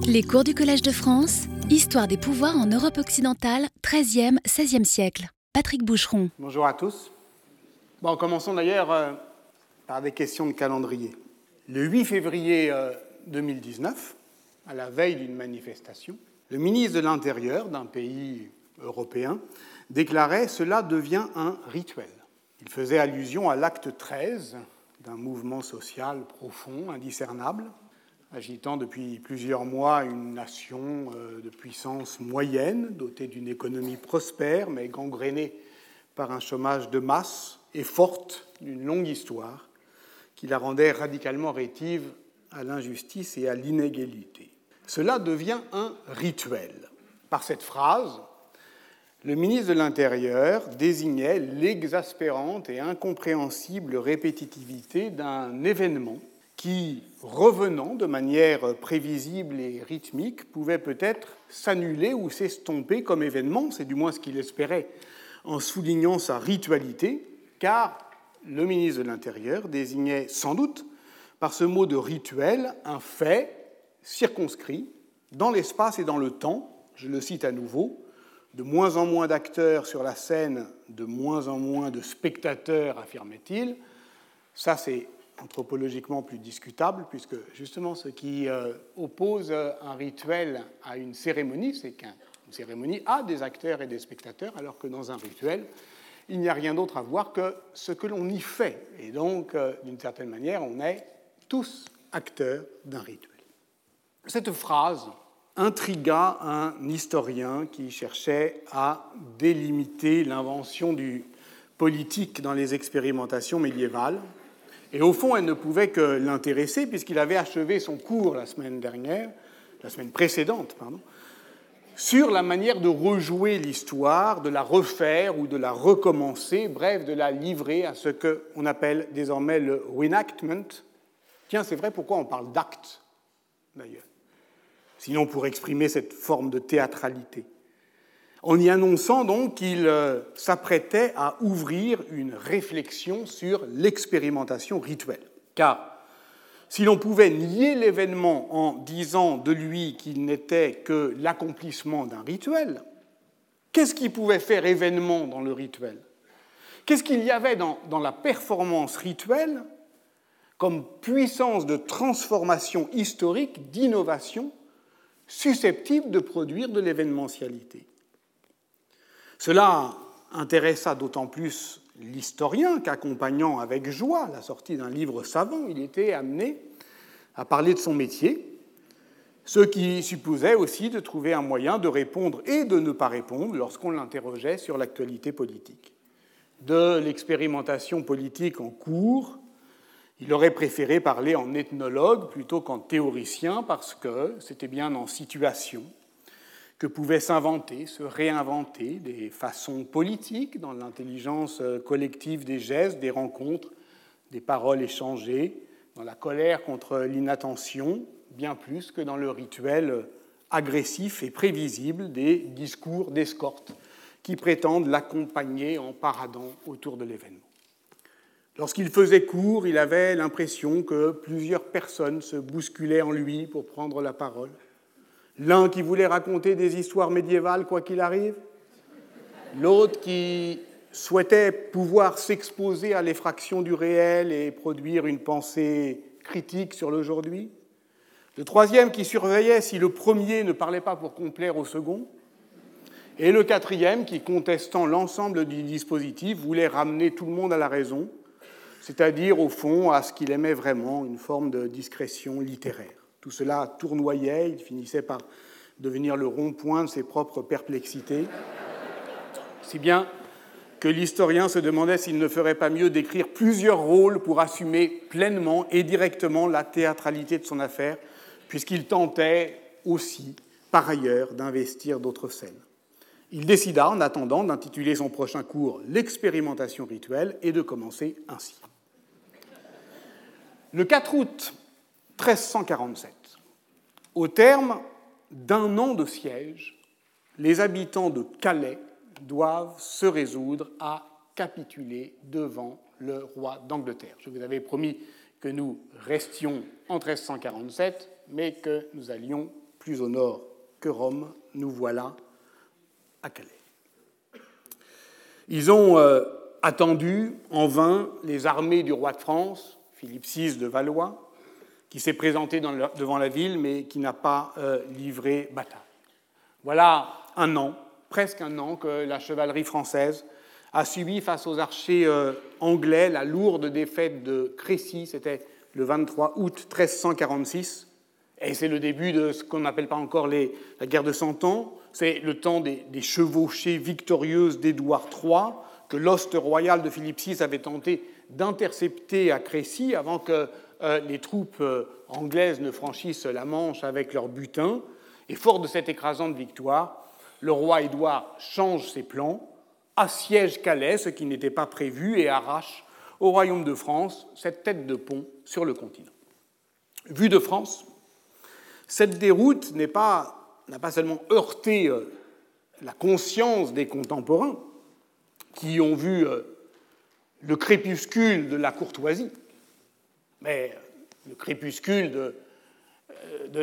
Les cours du Collège de France, Histoire des pouvoirs en Europe occidentale, 13e, 16e siècle. Patrick Boucheron. Bonjour à tous. Bon, commençons d'ailleurs euh, par des questions de calendrier. Le 8 février 2019, euh, à la veille d'une manifestation, le ministre de l'Intérieur d'un pays européen déclarait Cela devient un rituel. Il faisait allusion à l'acte 13 d'un mouvement social profond, indiscernable, agitant depuis plusieurs mois une nation euh, de puissance moyenne, dotée d'une économie prospère, mais gangrénée par un chômage de masse et forte d'une longue histoire qui la rendait radicalement rétive à l'injustice et à l'inégalité. Cela devient un rituel. Par cette phrase, le ministre de l'Intérieur désignait l'exaspérante et incompréhensible répétitivité d'un événement qui, revenant de manière prévisible et rythmique, pouvait peut-être s'annuler ou s'estomper comme événement, c'est du moins ce qu'il espérait en soulignant sa ritualité, car le ministre de l'Intérieur désignait sans doute par ce mot de rituel un fait circonscrit dans l'espace et dans le temps, je le cite à nouveau, de moins en moins d'acteurs sur la scène, de moins en moins de spectateurs, affirmait-il. Ça, c'est anthropologiquement plus discutable, puisque justement ce qui euh, oppose euh, un rituel à une cérémonie, c'est qu'une cérémonie a des acteurs et des spectateurs, alors que dans un rituel, il n'y a rien d'autre à voir que ce que l'on y fait. Et donc, euh, d'une certaine manière, on est tous acteurs d'un rituel. Cette phrase intrigua un historien qui cherchait à délimiter l'invention du politique dans les expérimentations médiévales, et au fond, elle ne pouvait que l'intéresser puisqu'il avait achevé son cours la semaine dernière, la semaine précédente, pardon, sur la manière de rejouer l'histoire, de la refaire ou de la recommencer, bref, de la livrer à ce qu'on appelle désormais le reenactment. Tiens, c'est vrai, pourquoi on parle d'acte, d'ailleurs Sinon pour exprimer cette forme de théâtralité? En y annonçant donc qu'il euh, s'apprêtait à ouvrir une réflexion sur l'expérimentation rituelle. Car si l'on pouvait nier l'événement en disant de lui qu'il n'était que l'accomplissement d'un rituel, qu'est-ce qui pouvait faire événement dans le rituel? Qu'est-ce qu'il y avait dans, dans, la performance rituelle comme puissance de transformation historique, d'innovation, susceptible de produire de l'événementialité? Cela intéressa d'autant plus l'historien qu'accompagnant avec joie la sortie d'un livre savant, il était amené à parler de son métier, ce qui supposait aussi de trouver un moyen de répondre et de ne pas répondre lorsqu'on l'interrogeait sur l'actualité politique. De l'expérimentation politique en cours, il aurait préféré parler en ethnologue plutôt qu'en théoricien parce que c'était bien en situation que pouvaient s'inventer, se réinventer des façons politiques dans l'intelligence euh, collective des gestes, des rencontres, des paroles échangées, dans la colère contre l'inattention, bien plus que dans le rituel agressif et prévisible des discours d'escorte qui prétendent l'accompagner en paradant autour de l'événement. Lorsqu'il faisait court, il avait l'impression que plusieurs personnes se bousculaient en lui pour prendre la parole L'un qui voulait raconter des histoires médiévales quoi qu'il arrive, l'autre qui souhaitait pouvoir s'exposer à l'effraction du réel et produire une pensée critique sur l'aujourd'hui, le troisième qui surveillait si le premier ne parlait pas pour complaire au second, et le quatrième qui, contestant l'ensemble du dispositif, voulait ramener tout le monde à la raison, c'est-à-dire au fond à ce qu'il aimait vraiment, une forme de discrétion littéraire. Tout cela tournoyait, il finissait par devenir le rond-point de ses propres perplexités, si bien que l'historien se demandait s'il ne ferait pas mieux d'écrire plusieurs rôles pour assumer pleinement et directement la théâtralité de son affaire, puisqu'il tentait aussi, par ailleurs, d'investir d'autres scènes. Il décida, en attendant, d'intituler son prochain cours L'expérimentation rituelle et de commencer ainsi. Le 4 août 1347. Au terme d'un an de siège, les habitants de Calais doivent se résoudre à capituler devant le roi d'Angleterre. Je vous avais promis que nous restions en 1347, mais que nous allions plus au nord que Rome, nous voilà à Calais. Ils ont euh, attendu en vain les armées du roi de France, Philippe VI de Valois, qui s'est présenté devant la ville mais qui n'a pas euh, livré bataille. Voilà un an, presque un an, que la chevalerie française a subi face aux archers euh, anglais la lourde défaite de Crécy, c'était le 23 août 1346, et c'est le début de ce qu'on n'appelle pas encore la guerre de Cent Ans, c'est le temps des, chevauchées victorieuses d'Édouard III, que l'hoste royal de Philippe VI avait tenté d'intercepter à Crécy avant que les troupes euh, anglaises ne franchissent la Manche avec leur butin. Et fort de cette écrasante victoire, le roi Édouard change ses plans, assiège Calais, ce qui n'était pas prévu, et arrache au royaume de France cette tête de pont sur le continent. Vue de France, cette déroute n'a pas, pas, seulement heurté euh, la conscience des contemporains, qui ont vu euh, le crépuscule de la courtoisie, mais euh, le crépuscule de, de,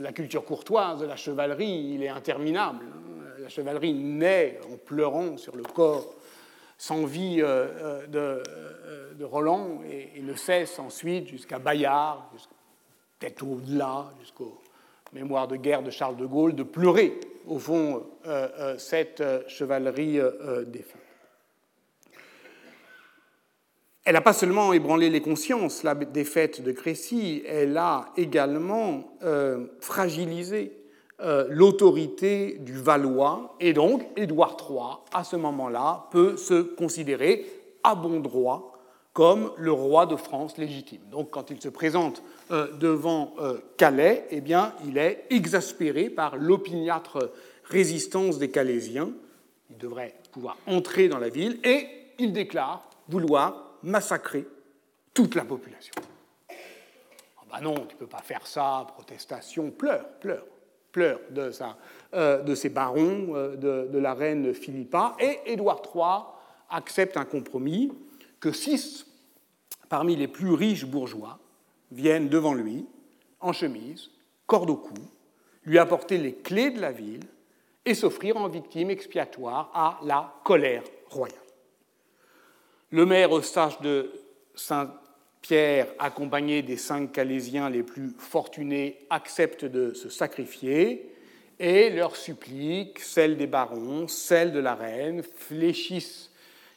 la, culture courtoise, de la chevalerie, il est interminable. Hein. La chevalerie naît en pleurant sur le corps sans vie de, de Roland et, ne cesse ensuite jusqu'à Bayard, peut-être au-delà, jusqu'aux mémoires de guerre de Charles de Gaulle, de pleurer, au fond, euh, euh, cette euh, chevalerie défunte. Elle n'a pas seulement ébranlé les consciences, la défaite de Crécy, elle a également fragilisé l'autorité du Valois, et donc Édouard III, à ce moment-là, peut se considérer à bon droit comme le roi de France légitime. Donc quand il se présente euh, devant euh, Calais, eh bien, il est exaspéré par l'opiniâtre résistance des Calaisiens. Il devrait pouvoir entrer dans la ville et il déclare vouloir massacrer toute la population. Oh ben non, tu ne peux pas faire ça, protestation, pleure, pleure, pleure de, euh, de ces barons, de, de, la reine Philippa, et Édouard III accepte un compromis que six parmi les plus riches bourgeois viennent devant lui, en chemise, corde au cou, lui apporter les clés de la ville et s'offrir en victime expiatoire à la colère royale. Le maire Eustache de Saint-Pierre, accompagné des cinq Calaisiens les plus fortunés, accepte de se sacrifier et leur supplique, celle des barons, celle de la reine, fléchissent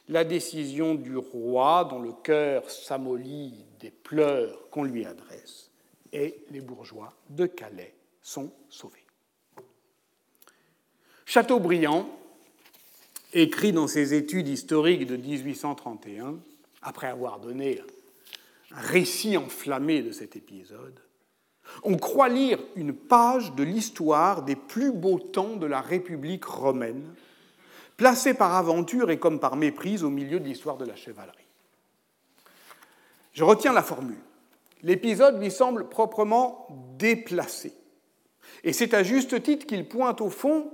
la décision du roi dont le cœur s'amollit des pleurs qu'on lui adresse, et les bourgeois de Calais sont sauvés. Chateaubriand écrit dans ses études historiques de 1831, après avoir donné un récit enflammé de cet épisode, on croit lire une page de l'histoire des plus beaux temps de la République romaine placé par aventure et comme par méprise au milieu de l'histoire de la chevalerie. Je retiens la formule. L'épisode lui semble proprement déplacé. Et c'est à juste titre qu'il pointe au fond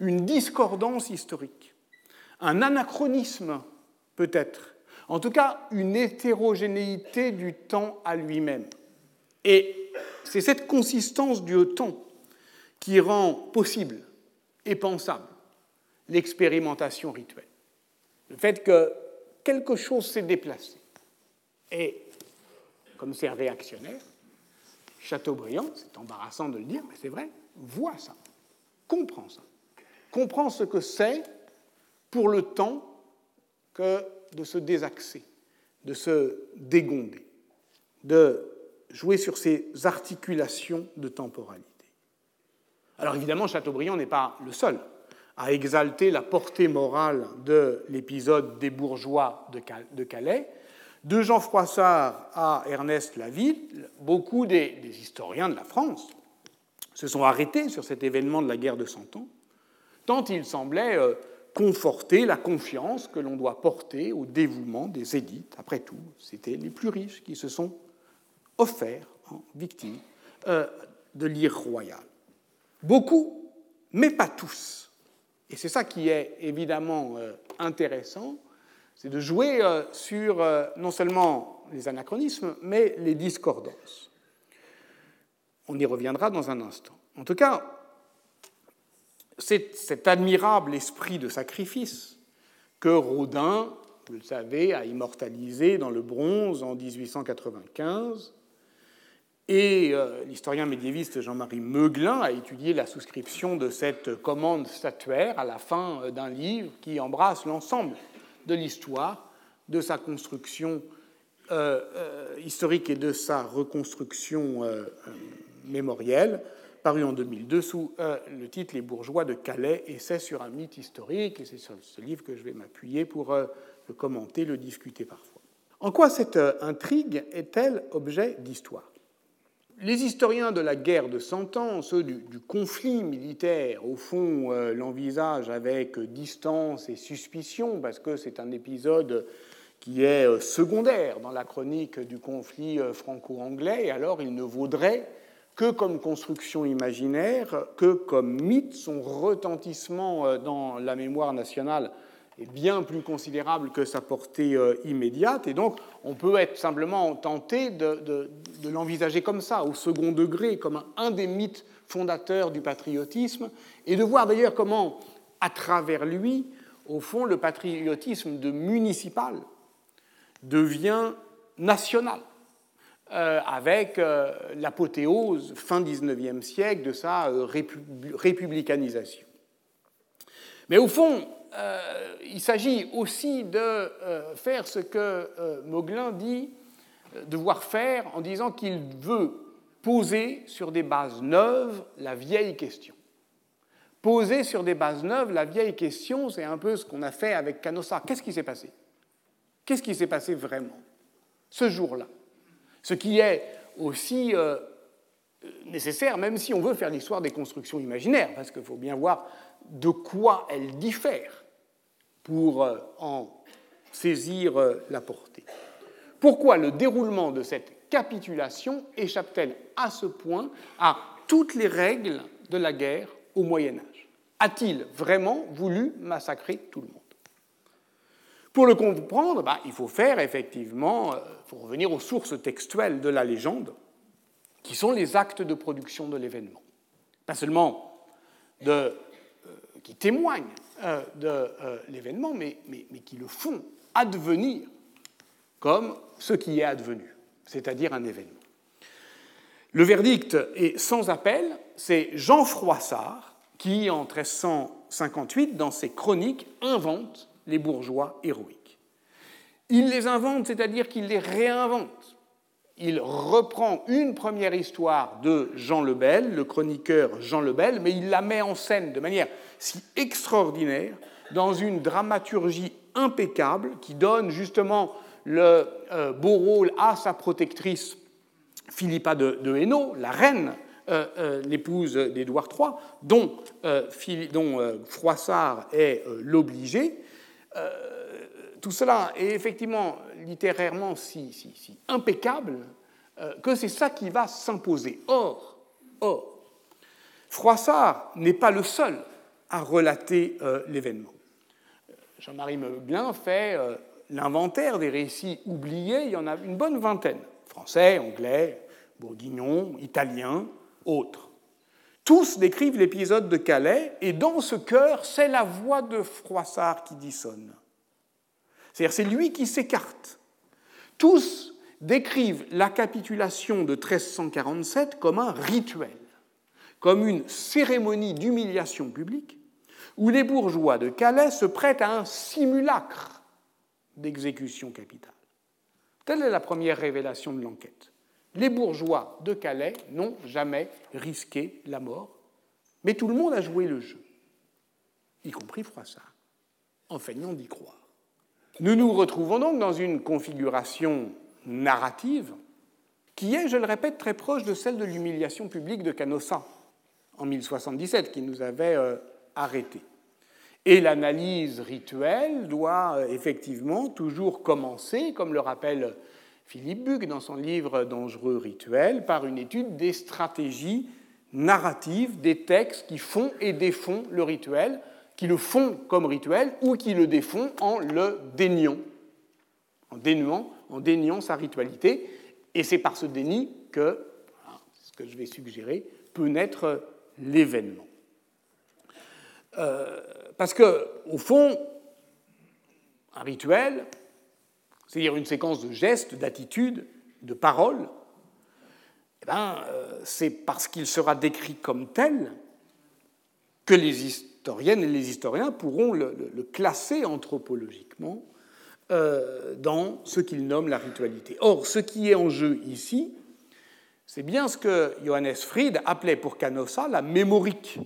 une discordance historique, un anachronisme peut-être, en tout cas une hétérogénéité du temps à lui-même. Et c'est cette consistance du temps qui rend possible et pensable l'expérimentation rituelle. Le fait que quelque chose s'est déplacé. Et comme c'est réactionnaire, Chateaubriand, c'est embarrassant de le dire, mais c'est vrai, voit ça, comprend ça, comprend ce que c'est pour le temps que de se désaxer, de se dégonder, de jouer sur ces articulations de temporalité. Alors évidemment, Chateaubriand n'est pas le seul à exalter la portée morale de l'épisode des bourgeois de Calais. De Jean Froissart à Ernest Laville, beaucoup des, historiens de la France se sont arrêtés sur cet événement de la guerre de Cent Ans, tant il semblait euh, conforter la confiance que l'on doit porter au dévouement des élites. Après tout, c'était les plus riches qui se sont offerts en victime euh, de l'ire royale. Beaucoup, mais pas tous, et c'est ça qui est évidemment euh, intéressant, c'est de jouer euh, sur non seulement les anachronismes, mais les discordances. On y reviendra dans un instant. En tout cas, c'est cet admirable esprit de sacrifice que Rodin, vous le savez, a immortalisé dans le bronze en 1895. Et euh, l'historien médiéviste Jean-Marie Meuglin a étudié la souscription de cette commande statuaire à la fin euh, d'un livre qui embrasse l'ensemble de l'histoire, de sa construction euh, historique et de sa reconstruction mémorielle paru en 2002 sous euh, le titre Les bourgeois de Calais, essai sur un mythe historique, et c'est sur ce livre que je vais m'appuyer pour euh, le commenter, le discuter parfois. En quoi cette euh, intrigue est-elle objet d'histoire? Les historiens de la guerre de Cent Ans, ceux du, du conflit militaire, au fond, l'envisagent avec distance et suspicion, parce que c'est un épisode qui est secondaire dans la chronique du conflit franco-anglais, et alors il ne vaudrait que comme construction imaginaire, que comme mythe, son retentissement euh, dans la mémoire nationale est bien plus considérable que sa portée euh, immédiate, et donc on peut être simplement tenté de, l'envisager comme ça, au second degré, comme un, des mythes fondateurs du patriotisme, et de voir d'ailleurs comment, à travers lui, au fond, le patriotisme de municipal devient national. Euh, avec euh, l'apothéose fin XIXe siècle de sa euh, républicanisation. Mais au fond, il s'agit aussi de faire ce que Mauglin dit devoir faire en disant qu'il veut poser sur des bases neuves la vieille question. Poser sur des bases neuves la vieille question, c'est un peu ce qu'on a fait avec Canossa. Qu'est-ce qui s'est passé? Qu'est-ce qui s'est passé vraiment? Ce jour-là ce qui est aussi euh, nécessaire, même si on veut faire l'histoire des constructions imaginaires, parce qu'il faut bien voir de quoi elles diffèrent pour euh, en saisir euh, la portée. Pourquoi le déroulement de cette capitulation échappe-t-elle à ce point à toutes les règles de la guerre au Moyen Âge? A-t-il vraiment voulu massacrer tout le monde? Pour le comprendre, bah, il faut faire effectivement, il euh, faut revenir aux sources textuelles de la légende, qui sont les actes de production de l'événement. Pas seulement euh, qui témoignent euh, de l'événement, mais, qui le font advenir comme ce qui est advenu, c'est-à-dire un événement. Le verdict est sans appel, c'est Jean Froissart qui, en 1358, dans ses chroniques, invente les bourgeois héroïques. Il les invente, c'est-à-dire qu'il les réinvente. Il reprend une première histoire de Jean Lebel, le chroniqueur Jean Lebel, mais il la met en scène de manière si extraordinaire, dans une dramaturgie impeccable qui donne justement le euh, beau rôle à sa protectrice Philippa de, Hainaut, la reine, euh, euh, l'épouse d'Édouard III, dont Froissart est l'obligé, euh, tout cela est effectivement littérairement si, impeccable euh, que c'est ça qui va s'imposer. Or, or, Froissart n'est pas le seul à relater euh, l'événement. Jean-Marie Meublin fait l'inventaire des récits oubliés, il y en a une bonne vingtaine. Français, anglais, bourguignon, italien, autres. Tous décrivent l'épisode de Calais, et dans ce chœur, c'est la voix de Froissart qui dissonne. C'est-à-dire, c'est lui qui s'écarte. Tous décrivent la capitulation de 1347 comme un rituel, comme une cérémonie d'humiliation publique, où les bourgeois de Calais se prêtent à un simulacre d'exécution capitale. Telle est la première révélation de l'enquête les bourgeois de Calais n'ont jamais risqué la mort, mais tout le monde a joué le jeu, y compris Froissart, en feignant d'y croire. Nous nous retrouvons donc dans une configuration narrative qui est, je le répète, très proche de celle de l'humiliation publique de Canossa en 1077, qui nous avait euh, arrêtés. Et l'analyse rituelle doit euh, effectivement toujours commencer, comme le rappelle Philippe Buck dans son livre Dangereux rituel par une étude des stratégies narratives des textes qui font et défont le rituel, qui le font comme rituel ou qui le défont en le déniant, en dénuant, en déniant sa ritualité. Et c'est par ce déni que, ce que je vais suggérer, peut naître l'événement. Euh, parce que, au fond, un rituel, c'est-à-dire une séquence de gestes, d'attitudes, de paroles, eh ben, euh, c'est parce qu'il sera décrit comme tel que les historiennes et les historiens pourront le, classer anthropologiquement euh, dans ce qu'ils nomment la ritualité. Or, ce qui est en jeu ici, c'est bien ce que Johannes Fried appelait pour Canossa la mémorique,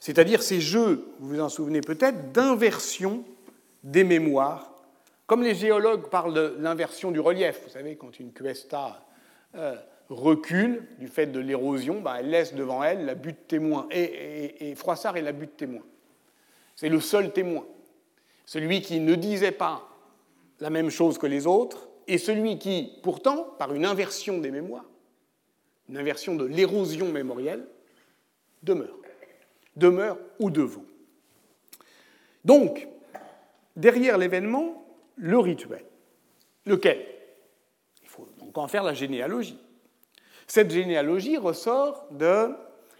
c'est-à-dire ces jeux, vous vous en souvenez peut-être, d'inversion des mémoires, comme les géologues parlent de l'inversion du relief. Vous savez, quand une cuesta euh, recule du fait de l'érosion, bah, elle laisse devant elle la butte témoin. Et, Froissart est la butte témoin. C'est le seul témoin. Celui qui ne disait pas la même chose que les autres, et celui qui, pourtant, par une inversion des mémoires, une inversion de l'érosion mémorielle, demeure demeure ou devant. Donc, derrière l'événement, le rituel. Lequel? Il faut donc en faire la généalogie. Cette généalogie ressort de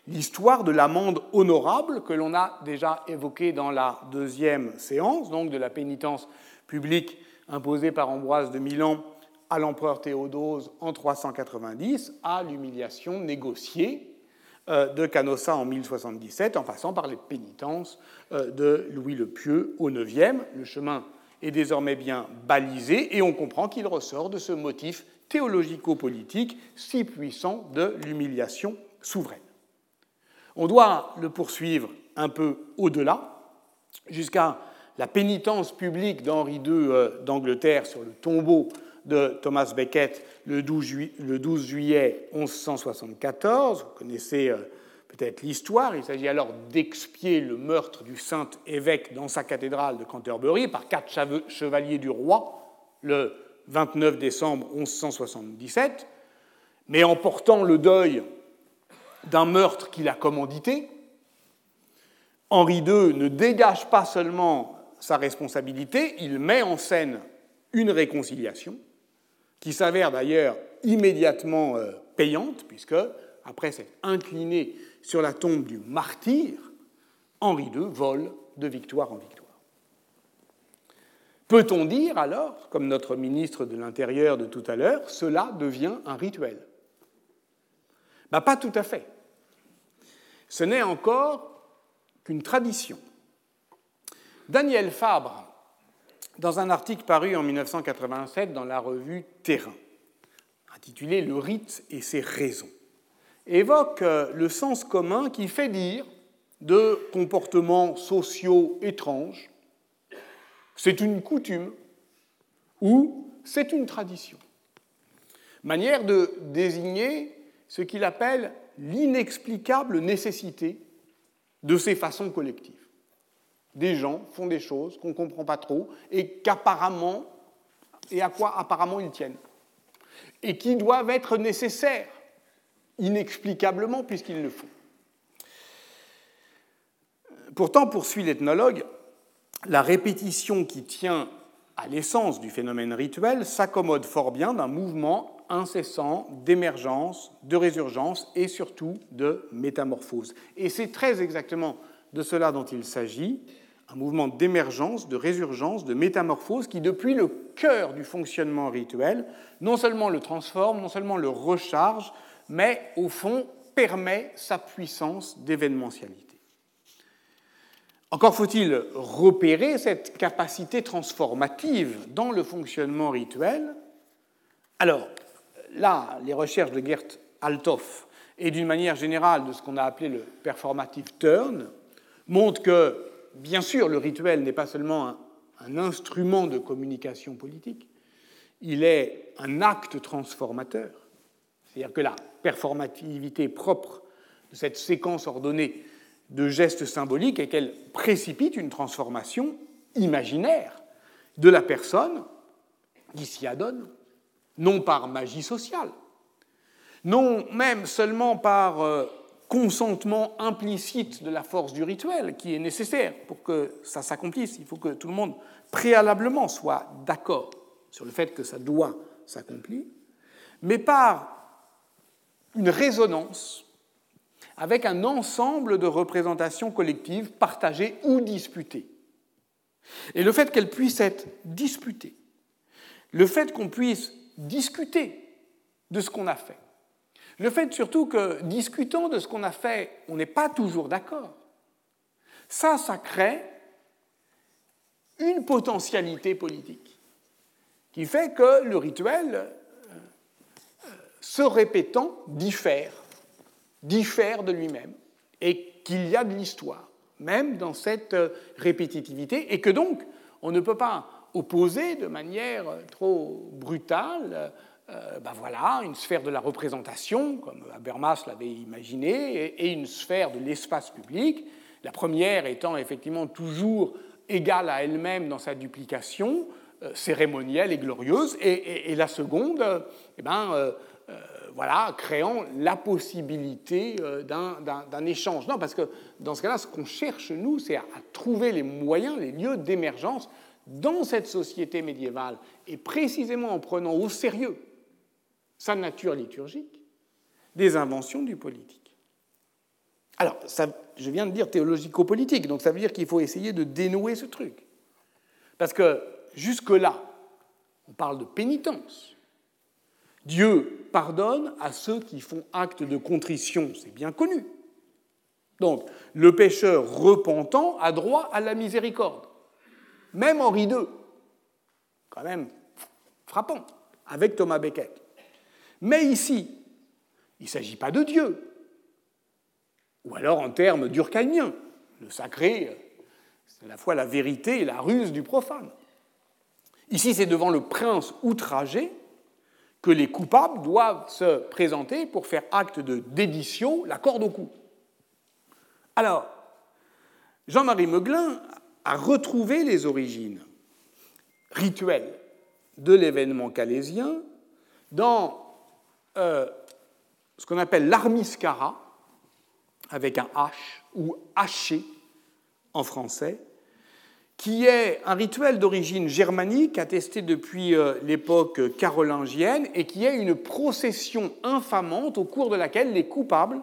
l'histoire de l'amende honorable que l'on a déjà évoquée dans la deuxième séance, donc de la pénitence publique imposée par Ambroise de Milan à l'empereur Théodose en 390, à l'humiliation négociée euh, de Canossa en 1077, en passant par les pénitences euh, de Louis le Pieux au IXe. Le chemin est désormais bien balisé et on comprend qu'il ressort de ce motif théologico-politique si puissant de l'humiliation souveraine. On doit le poursuivre un peu au-delà, jusqu'à la pénitence publique d'Henri II euh, d'Angleterre sur le tombeau de Thomas Becket le 12, juillet 1174. Vous connaissez euh, l'histoire. Il s'agit alors d'expier le meurtre du saint évêque dans sa cathédrale de Canterbury par quatre chevaliers du roi le 29 décembre 1177, mais en portant le deuil d'un meurtre qu'il a commandité. Henri II ne dégage pas seulement sa responsabilité, il met en scène une réconciliation qui s'avère d'ailleurs immédiatement euh, payante, puisque, après s'être incliné sur la tombe du martyr, Henri II vole de victoire en victoire. Peut-on dire alors, comme notre ministre de l'Intérieur de tout à l'heure, cela devient un rituel? Ben, Pas tout à fait. Ce n'est encore qu'une tradition. Daniel Fabre dans un article paru en 1987 dans la revue Terrain, intitulé Le rite et ses raisons, évoque euh, le sens commun qui fait dire de comportements sociaux étranges c'est une coutume ou c'est une tradition. Manière de désigner ce qu'il appelle l'inexplicable nécessité de ces façons collectives. Des gens font des choses qu'on ne comprend pas trop et qu'apparemment, et à quoi apparemment ils tiennent, et qui doivent être nécessaires, inexplicablement, puisqu'ils le font. Pourtant, poursuit l'ethnologue, la répétition qui tient à l'essence du phénomène rituel s'accommode fort bien d'un mouvement incessant d'émergence, de résurgence et surtout de métamorphose. Et c'est très exactement de cela dont il s'agit un mouvement d'émergence, de résurgence, de métamorphose qui, depuis le cœur du fonctionnement rituel, non seulement le transforme, non seulement le recharge, mais au fond permet sa puissance d'événementialité. Encore faut-il repérer cette capacité transformative dans le fonctionnement rituel. Alors, là, les recherches de Gert Althoff et d'une manière générale de ce qu'on a appelé le performative turn montrent que bien sûr, le rituel n'est pas seulement un, instrument de communication politique, il est un acte transformateur. C'est-à-dire que la performativité propre de cette séquence ordonnée de gestes symboliques est qu'elle précipite une transformation imaginaire de la personne qui s'y adonne, non par magie sociale, non même seulement par euh, consentement implicite de la force du rituel qui est nécessaire pour que ça s'accomplisse. Il faut que tout le monde préalablement soit d'accord sur le fait que ça doit s'accomplir, mais par une résonance avec un ensemble de représentations collectives partagées ou disputées. Et le fait qu'elles puissent être disputées, le fait qu'on puisse discuter de ce qu'on a fait, le fait surtout que, discutant de ce qu'on a fait, on n'est pas toujours d'accord, ça, ça crée une potentialité politique qui fait que le rituel, se répétant, diffère, diffère de lui-même, et qu'il y a de l'histoire, même dans cette euh, répétitivité, et que donc on ne peut pas opposer de manière trop brutale ben voilà, une sphère de la représentation, comme Habermas l'avait imaginé, et une sphère de l'espace public, la première étant effectivement toujours égale à elle-même dans sa duplication, euh, cérémonielle et glorieuse, et, la seconde, eh ben, euh, voilà, créant la possibilité d'un échange. Non, parce que dans ce cas-là, ce qu'on cherche, nous, c'est à, trouver les moyens, les lieux d'émergence dans cette société médiévale, et précisément en prenant au sérieux sa nature liturgique, des inventions du politique. Alors, je viens de dire théologico-politique, donc ça veut dire qu'il faut essayer de dénouer ce truc. Parce que jusque-là, on parle de pénitence. Dieu pardonne à ceux qui font acte de contrition, c'est bien connu. Donc, le pécheur repentant a droit à la miséricorde. Même Henri II, quand même frappant, avec Thomas Becket. Mais ici, il ne s'agit pas de Dieu. Ou alors en termes durkheimiens, le sacré, c'est à la fois la vérité et la ruse du profane. Ici, c'est devant le prince outragé les coupables doivent se présenter pour faire acte de dédition, la corde au cou. Alors, Jean-Marie Meuglin a retrouvé les origines rituelles de l'événement calésien dans euh, ce qu'on appelle l'armiscara, avec un H, ou haché en français, qui est un rituel d'origine germanique attesté depuis euh, l'époque carolingienne et qui est une procession infamante au cours de laquelle les coupables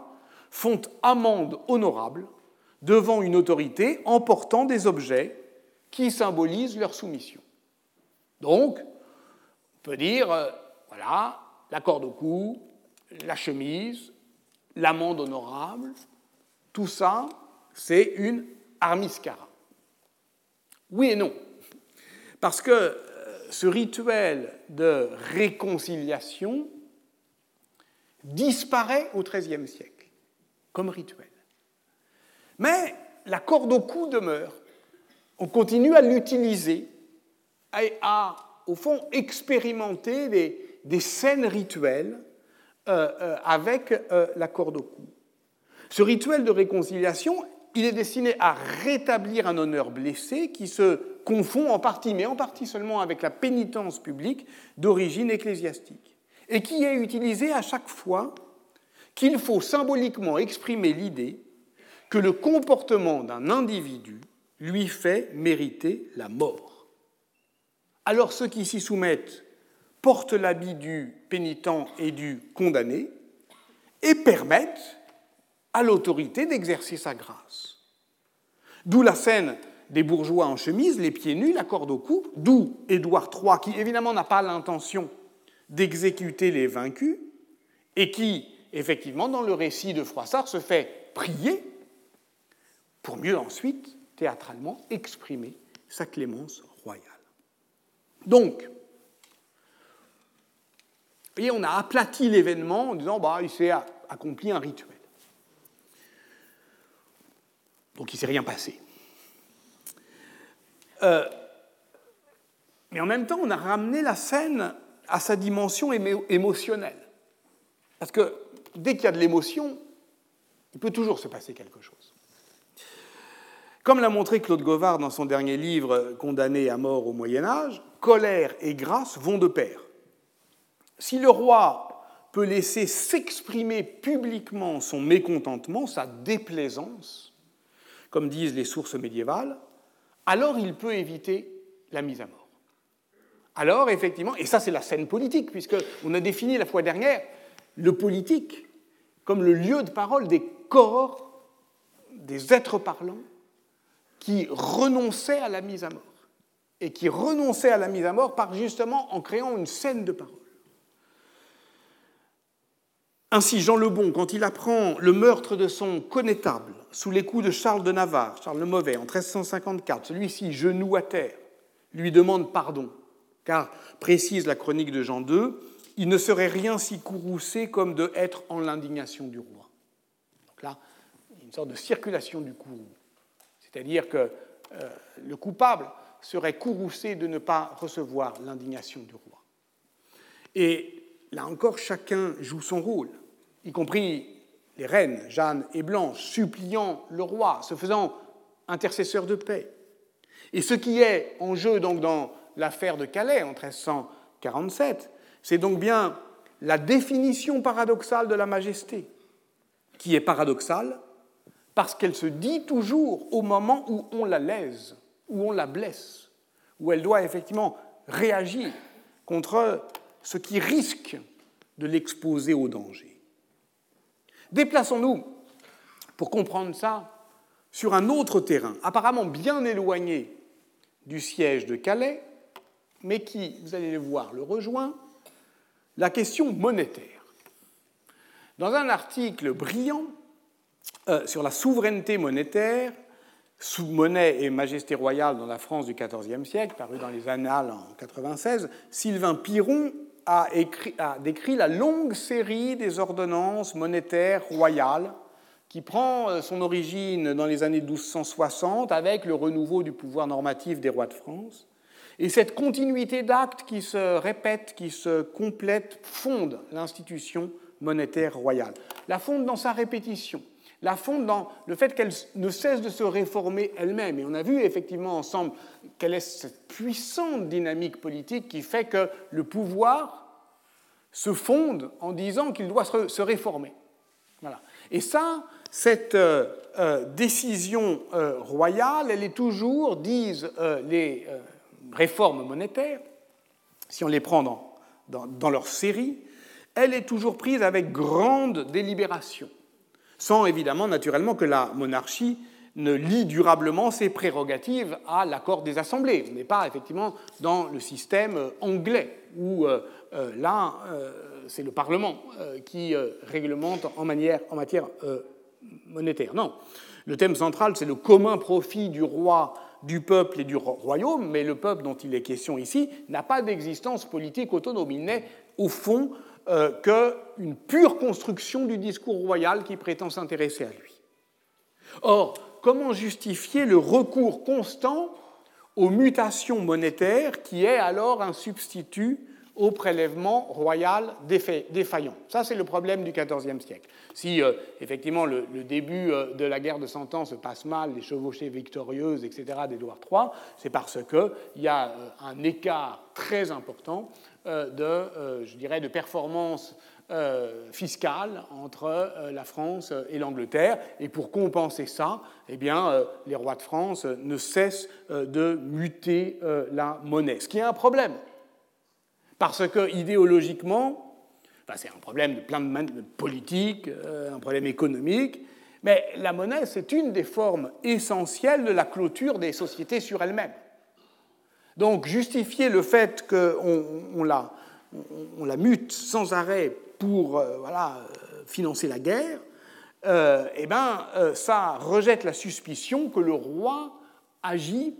font amende honorable devant une autorité en portant des objets qui symbolisent leur soumission. Donc, on peut dire, euh, voilà, la corde au cou, la chemise, l'amende honorable, tout ça, c'est une armiscara. Oui et non. Parce que euh, ce rituel de réconciliation disparaît au XIIIe siècle comme rituel. Mais la corde au cou demeure. On continue à l'utiliser et à, au fond, expérimenter des, scènes rituelles euh, euh, avec la corde au cou. Ce rituel de réconciliation, il est destiné à rétablir un honneur blessé qui se confond en partie, mais en partie seulement avec la pénitence publique d'origine ecclésiastique, et qui est utilisé à chaque fois qu'il faut symboliquement exprimer l'idée que le comportement d'un individu lui fait mériter la mort. Alors ceux qui s'y soumettent portent l'habit du pénitent et du condamné et permettent à l'autorité d'exercer sa grâce. D'où la scène des bourgeois en chemise, les pieds nus, la corde au cou, d'où Édouard III, qui évidemment n'a pas l'intention d'exécuter les vaincus, et qui, effectivement, dans le récit de Froissart, se fait prier pour mieux ensuite, théâtralement, exprimer sa clémence royale. Donc, voyez, on a aplati l'événement en disant bah, il s'est accompli un rituel. Donc il ne s'est rien passé. Euh, mais en même temps, on a ramené la scène à sa dimension émotionnelle. Parce que dès qu'il y a de l'émotion, il peut toujours se passer quelque chose. Comme l'a montré Claude Govard dans son dernier livre Condamné à mort au Moyen Âge, colère et grâce vont de pair. Si le roi peut laisser s'exprimer publiquement son mécontentement, sa déplaisance, comme disent les sources médiévales, alors il peut éviter la mise à mort. Alors, effectivement, et ça c'est la scène politique, puisqu'on a défini la fois dernière, le politique, comme le lieu de parole des corps, des êtres parlants, qui renonçaient à la mise à mort, et qui renonçaient à la mise à mort par justement en créant une scène de parole. Ainsi, Jean le Bon, quand il apprend le meurtre de son connétable sous les coups de Charles de Navarre, Charles le Mauvais, en 1354, celui-ci, genou à terre, lui demande pardon, car, précise la chronique de Jean II, il ne serait rien si courroucé comme de être en l'indignation du roi. Donc là, une sorte de circulation du courroux. C'est-à-dire que euh, le coupable serait courroucé de ne pas recevoir l'indignation du roi. Et là encore, chacun joue son rôle, y compris les reines, Jeanne et Blanche, suppliant le roi, se faisant intercesseur de paix. Et ce qui est en jeu donc dans l'affaire de Calais en 1347, c'est donc bien la définition paradoxale de la majesté, qui est paradoxale parce qu'elle se dit toujours au moment où on la lèse, où on la blesse, où elle doit effectivement réagir contre ce qui risque de l'exposer au danger. Déplaçons-nous, pour comprendre ça, sur un autre terrain, apparemment bien éloigné du siège de Calais, mais qui, vous allez le voir, le rejoint, la question monétaire. Dans un article brillant euh, sur la souveraineté monétaire, sous monnaie et majesté royale dans la France du XIVe siècle, paru dans les Annales en 96, Sylvain Piron a, décrit la longue série des ordonnances monétaires royales qui prend euh, son origine dans les années 1260 avec le renouveau du pouvoir normatif des rois de France. Et cette continuité d'actes qui se répète, qui se complète, fonde l'institution monétaire royale. La fonde dans sa répétition, la fonde dans le fait qu'elle ne cesse de se réformer elle-même. Et on a vu effectivement ensemble quelle est cette puissante dynamique politique qui fait que le pouvoir se fonde en disant qu'il doit se réformer. Voilà. Et ça, cette euh, euh, décision euh, royale, elle est toujours, disent les réformes monétaires, si on les prend dans, dans leur série, elle est toujours prise avec grande délibération sans évidemment, naturellement, que la monarchie ne lie durablement ses prérogatives à l'accord des assemblées. On n'est pas effectivement dans le système anglais, où euh, euh, là, euh, c'est le Parlement qui réglemente en, en matière monétaire. Non, le thème central, c'est le commun profit du roi, du peuple et du royaume, mais le peuple dont il est question ici n'a pas d'existence politique autonome. Il n'est, au fond, euh, qu'une pure construction du discours royal qui prétend s'intéresser à lui. Or, comment justifier le recours constant aux mutations monétaires qui est alors un substitut au prélèvement royal défaillant? Ça, c'est le problème du XIVe siècle. Si euh, effectivement le, début euh, de la guerre de Cent Ans se passe mal, les chevauchées victorieuses, etc., d'Édouard III, c'est parce qu'il y a un écart très important de, euh, dirais, de performance euh, fiscale entre la France et l'Angleterre. Et pour compenser ça, eh les rois de France ne cessent de muter la monnaie, ce qui est un problème. Parce que idéologiquement, enfin, c'est un problème de plein de politiques, un problème économique, mais la monnaie, c'est une des formes essentielles de la clôture des sociétés sur elles-mêmes. Donc justifier le fait qu'on la, mute sans arrêt pour euh, euh, financer la guerre, euh, eh ben, ça rejette la suspicion que le roi agit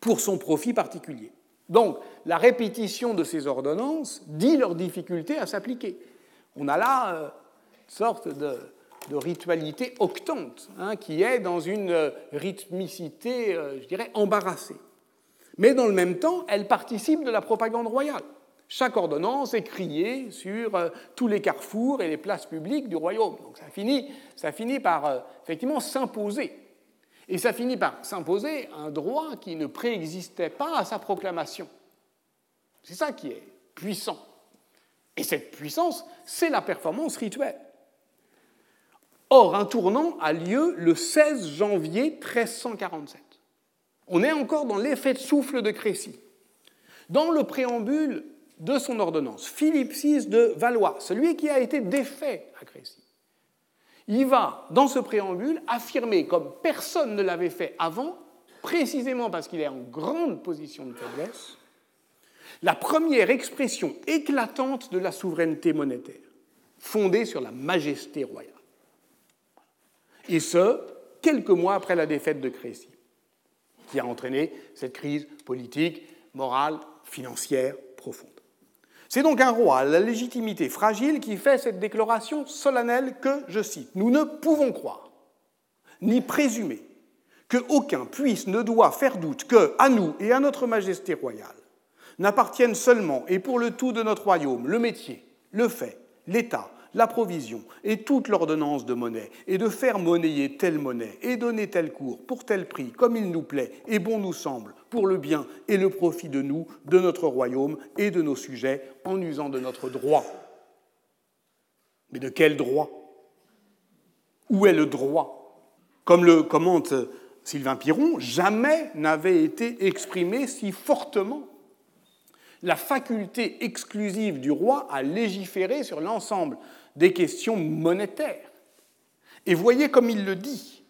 pour son profit particulier. Donc la répétition de ces ordonnances dit leur difficulté à s'appliquer. On a là une sorte de, ritualité octante hein, qui est dans une rythmicité, je dirais, embarrassée. Mais dans le même temps, elle participe de la propagande royale. Chaque ordonnance est criée sur euh, tous les carrefours et les places publiques du royaume. Donc ça finit, ça finit par euh, effectivement s'imposer. Et ça finit par s'imposer un droit qui ne préexistait pas à sa proclamation. C'est ça qui est puissant. Et cette puissance, c'est la performance rituelle. Or, un tournant a lieu le 16 janvier 1347. On est encore dans l'effet de souffle de Crécy. Dans le préambule de son ordonnance, Philippe VI de Valois, celui qui a été défait à Crécy, il va, dans ce préambule, affirmer, comme personne ne l'avait fait avant, précisément parce qu'il est en grande position de faiblesse, la première expression éclatante de la souveraineté monétaire, fondée sur la majesté royale. Et ce, quelques mois après la défaite de Crécy, qui a entraîné cette crise politique, morale, financière profonde. C'est donc un roi à la légitimité fragile qui fait cette déclaration solennelle que, je cite, Nous ne pouvons croire, ni présumer, que aucun puisse ne doit faire doute que, à nous et à notre Majesté royale, n'appartiennent seulement et pour le tout de notre royaume le métier, le fait, l'État, la provision et toute l'ordonnance de monnaie, et de faire monnayer telle monnaie, et donner tel cours, pour tel prix, comme il nous plaît, et bon nous semble, pour le bien et le profit de nous, de notre royaume et de nos sujets, en usant de notre droit. Mais de quel droit? Où est le droit? Comme le commente Sylvain Piron, jamais n'avait été exprimé si fortement. La faculté exclusive du roi à légiférer sur l'ensemble des questions monétaires. Et voyez comme il le dit.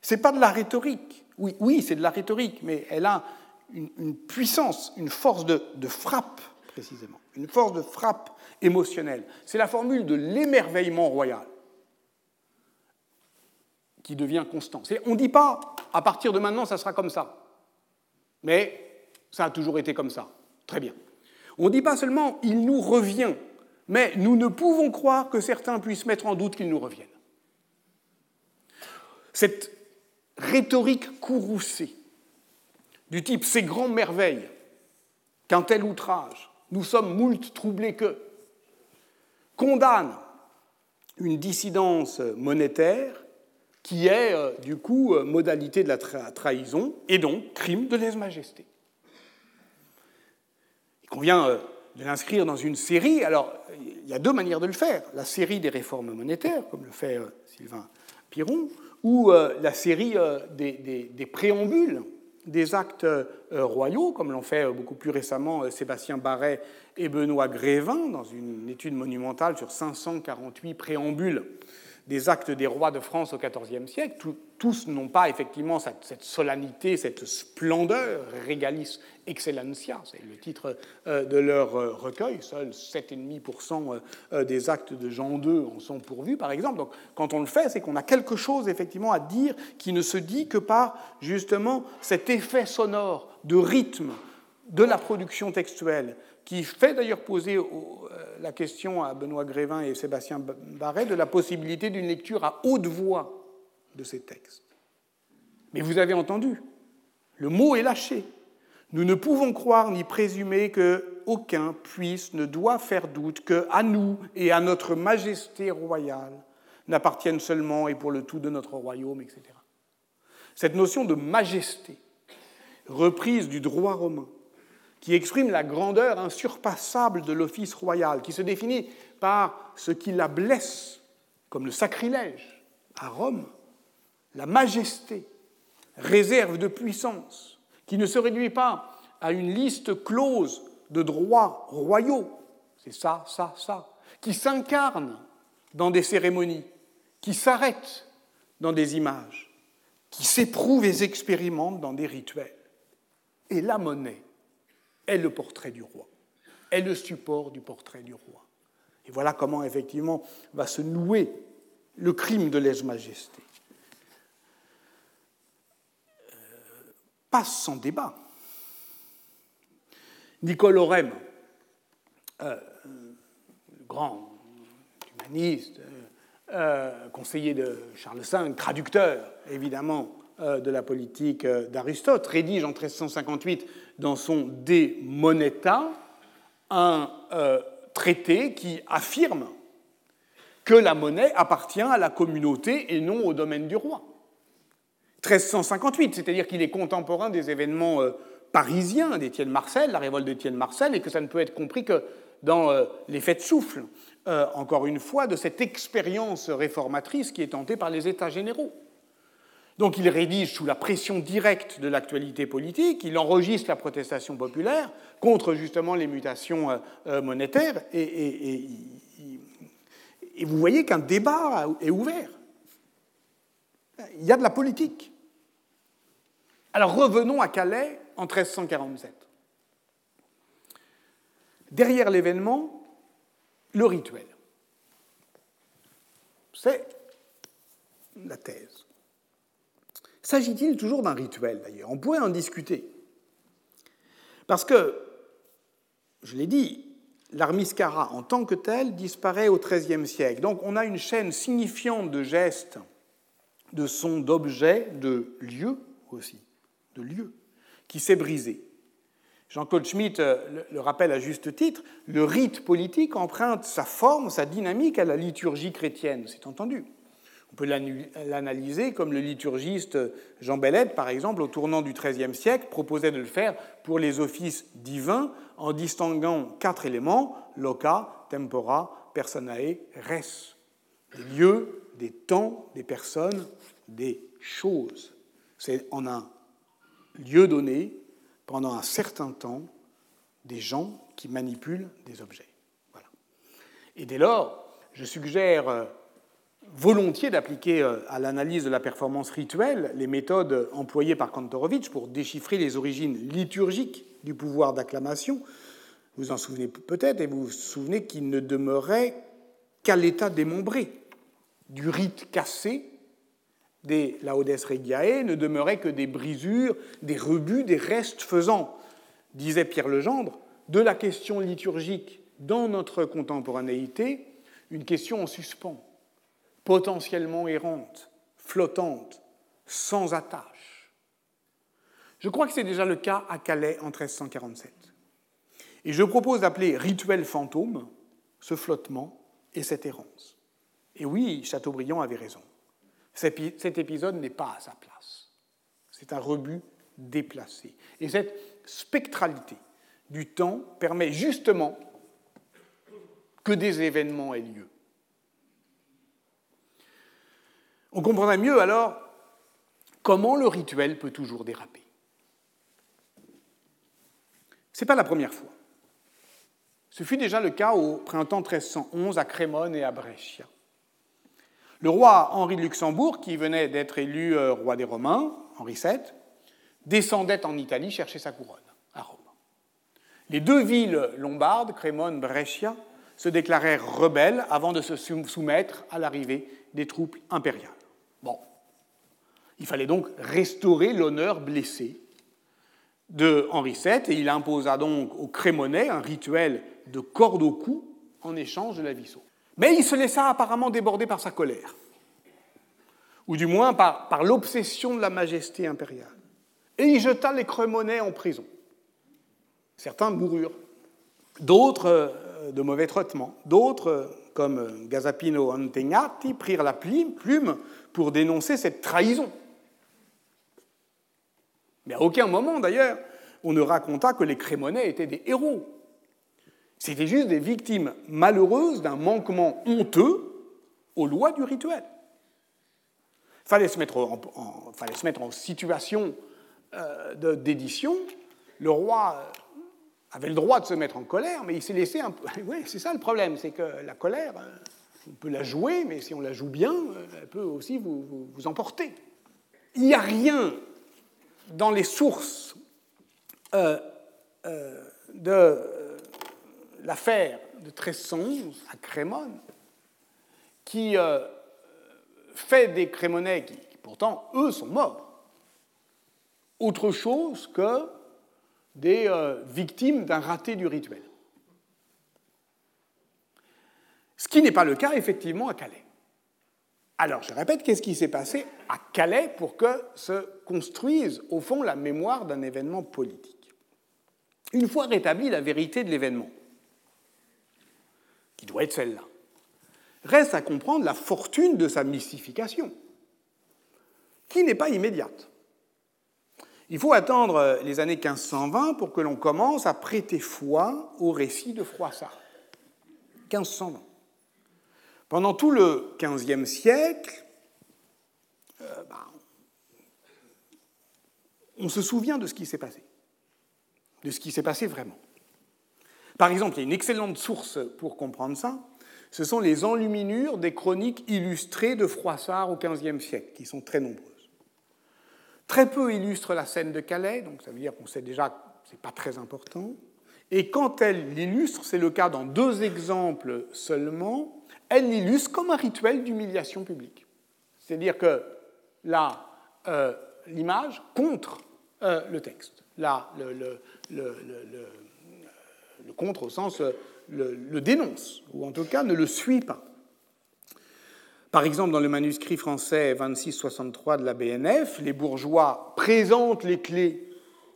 Ce n'est pas de la rhétorique. Oui, oui c'est de la rhétorique, mais elle a une, puissance, une force de, de, frappe, précisément, une force de frappe émotionnelle. C'est la formule de l'émerveillement royal qui devient constant. On ne dit pas, à partir de maintenant, ça sera comme ça. Mais ça a toujours été comme ça. Très bien. On ne dit pas seulement, il nous revient mais nous ne pouvons croire que certains puissent mettre en doute qu'ils nous reviennent. Cette rhétorique courroucée, du type ces grandes merveilles, qu'un tel outrage, nous sommes moult troublés que, condamne une dissidence monétaire qui est, euh, du coup, euh, modalité de la trahison et donc crime de lèse-majesté. Il convient euh, l'inscrire dans une série. Alors, il y a deux manières de le faire. La série des réformes monétaires, comme le fait euh, Sylvain Piron, ou euh, la série euh, des, préambules des actes royaux, comme l'ont fait beaucoup plus récemment Sébastien Barret et Benoît Grévin, dans une étude monumentale sur 548 préambules des actes des rois de France au XIVe siècle. tous n'ont pas effectivement cette, solennité, cette splendeur, regalis excellencia, c'est le titre euh, de leur euh, recueil. Seuls 7,5% euh, des actes de Jean II en sont pourvus, par exemple. Donc, quand on le fait, c'est qu'on a quelque chose effectivement à dire qui ne se dit que par justement cet effet sonore de rythme de la production textuelle, qui fait d'ailleurs poser la question à Benoît Grévin et Sébastien Barret de la possibilité d'une lecture à haute voix de ces textes. Mais vous avez entendu, le mot est lâché. Nous ne pouvons croire ni présumer que aucun puisse, ne doit faire doute que à nous et à notre majesté royale n'appartiennent seulement et pour le tout de notre royaume, etc. Cette notion de majesté, reprise du droit romain, qui exprime la grandeur insurpassable de l'office royal, qui se définit par ce qui la blesse, comme le sacrilège à Rome, la majesté, réserve de puissance, qui ne se réduit pas à une liste close de droits royaux, c'est ça, ça, ça, qui s'incarne dans des cérémonies, qui s'arrête dans des images, qui s'éprouve et s'expérimente dans des rituels. Et la monnaie est le portrait du roi, est le support du portrait du roi. Et voilà comment effectivement va se nouer le crime de lèse-majesté. Euh, passe sans débat. Nicole Orem, euh, grand humaniste, euh, conseiller de Charles V, traducteur évidemment de la politique d'Aristote, rédige en 1358 dans son De Moneta un euh, traité qui affirme que la monnaie appartient à la communauté et non au domaine du roi. 1358, c'est-à-dire qu'il est contemporain des événements euh, parisiens d'Étienne Marcel, la révolte d'Étienne Marcel, et que ça ne peut être compris que dans euh, l'effet de souffle, encore une fois, de cette expérience réformatrice qui est tentée par les États généraux. Donc il rédige sous la pression directe de l'actualité politique, il enregistre la protestation populaire contre justement les mutations euh, euh, monétaires et, Et vous voyez qu'un débat est ouvert. Il y a de la politique. Alors revenons à Calais en 1347. Derrière l'événement, le rituel. C'est la thèse. S'agit-il toujours d'un rituel d'ailleurs? On pourrait en discuter. Parce que, je l'ai dit, l'armiscara en tant que tel disparaît au XIIIe siècle. Donc on a une chaîne signifiante de gestes, de sons, d'objets, de lieux aussi, de lieux, qui s'est brisée. Jean-Claude Schmitt euh, le rappelle à juste titre, le rite politique emprunte sa forme, sa dynamique à la liturgie chrétienne, c'est entendu. On peut l'analyser comme le liturgiste Jean Bellette, par exemple, au tournant du XIIIe siècle, proposait de le faire pour les offices divins en distinguant quatre éléments, loca, tempora, personae, res. Des lieux, des temps, des personnes, des choses. C'est en un lieu donné, pendant un certain temps, des gens qui manipulent des objets. Voilà. Et dès lors, je suggère euh, volontiers d'appliquer euh, à l'analyse de la performance rituelle les méthodes employées par Kantorowicz pour déchiffrer les origines liturgiques du pouvoir d'acclamation. Vous en souvenez peut-être, et vous vous souvenez qu'il ne demeurait qu'à l'état démembré du rite cassé des Laudes Regiae, ne demeurait que des brisures, des rebuts, des restes faisant, disait Pierre Legendre, de la question liturgique dans notre contemporanéité une question en suspens potentiellement errante, flottante, sans attache. Je crois que c'est déjà le cas à Calais en 1347. Et je propose d'appeler rituel fantôme ce flottement et cette errance. Et oui, Chateaubriand avait raison. Cet épisode n'est pas à sa place. C'est un rebut déplacé. Et cette spectralité du temps permet justement que des événements aient lieu. On comprendra mieux alors comment le rituel peut toujours déraper. Ce n'est pas la première fois. Ce fut déjà le cas au printemps 1311 à Crémone et à Brescia. Le roi Henri de Luxembourg, qui venait d'être élu euh, roi des Romains, Henri VII, descendait en Italie chercher sa couronne, à Rome. Les deux villes lombardes, Crémone, Brescia, se déclarèrent rebelles avant de se soumettre à l'arrivée des troupes impériales. Bon. Il fallait donc restaurer l'honneur blessé de Henri VII et il imposa donc aux Crémonais un rituel de corde au cou en échange de la vie. Mais il se laissa apparemment déborder par sa colère, ou du moins par, par l'obsession de la majesté impériale. Et il jeta les Crémonais en prison. Certains moururent, d'autres euh, de mauvais traitements, d'autres, comme Gazapino Antegnati, prirent la plume pour dénoncer cette trahison. Mais à aucun moment, d'ailleurs, on ne raconta que les Crémonais étaient des héros. C'était juste des victimes malheureuses d'un manquement honteux aux lois du rituel. Fallait se mettre en, fallait se mettre en situation euh, d'édition. Le roi euh, avait le droit de se mettre en colère, mais il s'est laissé un peu. Oui, c'est ça le problème, c'est que la colère, euh, on peut la jouer, mais si on la joue bien, elle peut aussi vous, emporter. Il n'y a rien dans les sources euh, euh, de euh, l'affaire de 1311 à Crémone qui fait des Crémonais qui, pourtant, eux, sont morts, autre chose que des victimes d'un raté du rituel. Ce qui n'est pas le cas, effectivement, à Calais. Alors, je répète, qu'est-ce qui s'est passé à Calais pour que se construise, au fond, la mémoire d'un événement politique? Une fois rétablie la vérité de l'événement, qui doit être celle-là, reste à comprendre la fortune de sa mystification, qui n'est pas immédiate. Il faut attendre les années 1520 pour que l'on commence à prêter foi au récit de Froissart. 1520. Pendant tout le XVe siècle, euh, bah, on se souvient de ce qui s'est passé, de ce qui s'est passé vraiment. Par exemple, il y a une excellente source pour comprendre ça, ce sont les enluminures des chroniques illustrées de Froissart au XVe siècle, qui sont très nombreuses. Très peu illustrent la scène de Calais, donc ça veut dire qu'on sait déjà que ce n'est pas très important. Et quand elle l'illustre, c'est le cas dans deux exemples seulement, elle l'illustre comme un rituel d'humiliation publique. C'est-à-dire que là, euh, l'image contre euh, le texte. Là, le, le, contre au sens le, dénonce, ou en tout cas ne le suit pas. Par exemple, dans le manuscrit français 2663 de la BNF, les bourgeois présentent les clés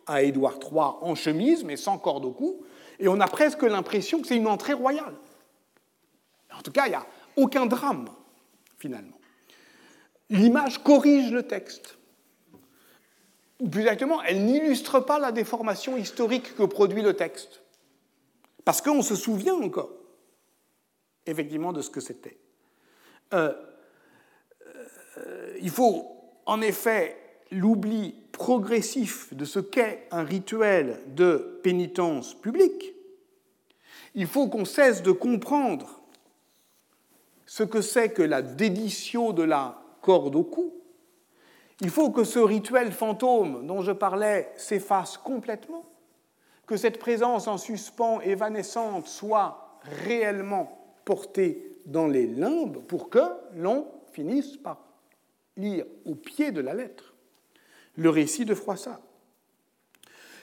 à Édouard III en chemise, mais sans corde au cou, et on a presque l'impression que c'est une entrée royale. En tout cas, il n'y a aucun drame, finalement. L'image corrige le texte. Ou plus exactement, elle n'illustre pas la déformation historique que produit le texte. Parce qu'on se souvient encore, effectivement, de ce que c'était. Euh, euh, il faut, en effet, l'oubli progressif de ce qu'est un rituel de pénitence publique. Il faut qu'on cesse de comprendre ce que c'est que la dédition de la corde au cou. Il faut que ce rituel fantôme dont je parlais s'efface complètement que cette présence en suspens évanescente soit réellement portée dans les limbes pour que l'on finisse par lire au pied de la lettre le récit de Froissart.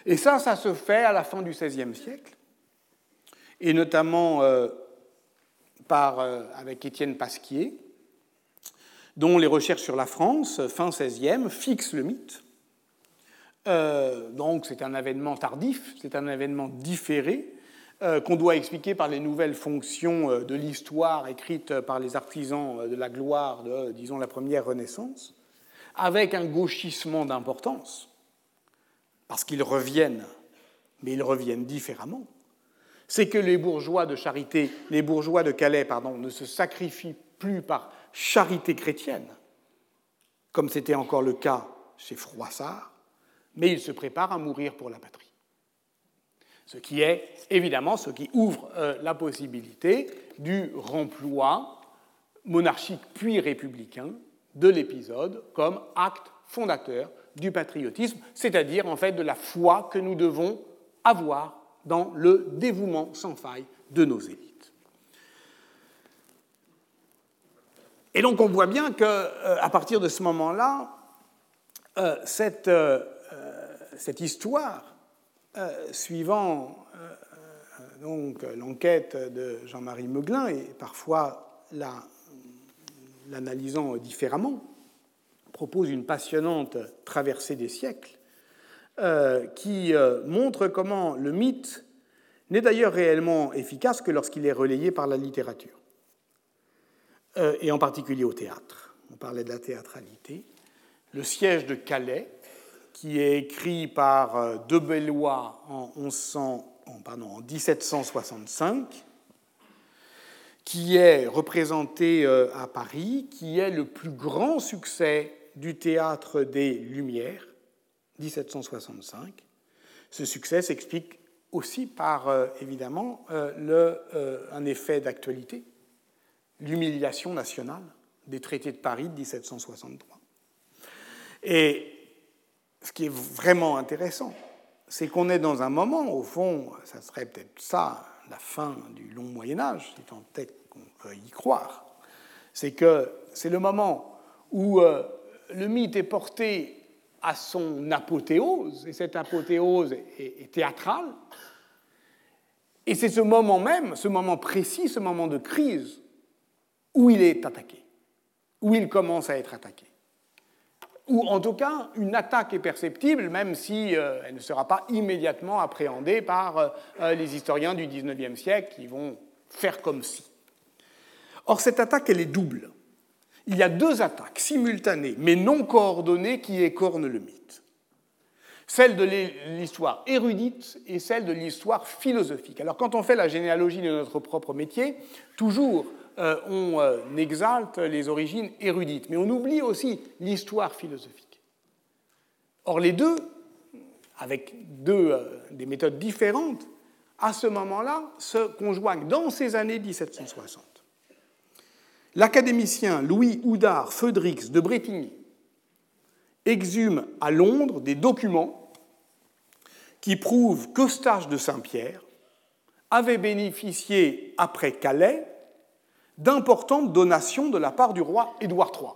Et ça, ça se fait à la fin du XVIe siècle, et notamment euh, par, euh, avec Étienne Pasquier, dont les recherches sur la France, fin XVIe, fixent le mythe euh, donc c'est un événement tardif, c'est un événement différé qu'on doit expliquer par les nouvelles fonctions euh, de l'histoire écrites par les artisans de la gloire de, disons, la première Renaissance, avec un gauchissement d'importance, parce qu'ils reviennent, mais ils reviennent différemment. C'est que les bourgeois de charité, les bourgeois de Calais, ne se sacrifient plus par charité chrétienne, comme c'était encore le cas chez Froissart, mais il se prépare à mourir pour la patrie. Ce qui est évidemment ce qui ouvre euh, la possibilité du remploi monarchique puis républicain de l'épisode comme acte fondateur du patriotisme, c'est-à-dire en fait de la foi que nous devons avoir dans le dévouement sans faille de nos élites. Et donc on voit bien qu'à euh, partir de ce moment-là, euh, cette cette histoire, euh, suivant euh, euh, l'enquête de Jean-Marie Meuglin et parfois l'analysant différemment, propose une passionnante traversée des siècles qui montre comment le mythe n'est d'ailleurs réellement efficace que lorsqu'il est relayé par la littérature, et en particulier au théâtre. On parlait de la théâtralité. Le siège de Calais, qui est écrit par euh, De Bellois en, 1765, qui est représenté euh, à Paris, qui est le plus grand succès du théâtre des Lumières, 1765. Ce succès s'explique aussi par, euh, évidemment, le, un effet d'actualité, l'humiliation nationale des traités de Paris de 1763. Et ce qui est vraiment intéressant, c'est qu'on est dans un moment, au fond, ça serait peut-être ça, la fin du long Moyen Âge, si tant est qu'on peut y croire, c'est que c'est le moment où euh, le mythe est porté à son apothéose, et cette apothéose est, théâtrale, et c'est ce moment même, ce moment précis, ce moment de crise, où il est attaqué, où il commence à être attaqué ou en tout cas une attaque est perceptible, même si euh, elle ne sera pas immédiatement appréhendée par euh, euh, les historiens du XIXe siècle qui vont faire comme si. Or, cette attaque, elle est double. Il y a deux attaques simultanées, mais non coordonnées, qui écornent le mythe. Celle de l'histoire érudite et celle de l'histoire philosophique. Alors, quand on fait la généalogie de notre propre métier, toujours euh, on euh, exalte les origines érudites, mais on oublie aussi l'histoire philosophique. Or, les deux, avec deux, euh, des méthodes différentes, à ce moment-là, se conjoignent dans ces années 1760. l'académicien Louis Houdard Feudrix de Bretigny exhume à Londres des documents qui prouvent qu'Eustache de Saint-Pierre avait bénéficié, après Calais, d'importantes donations de la part du roi Édouard III.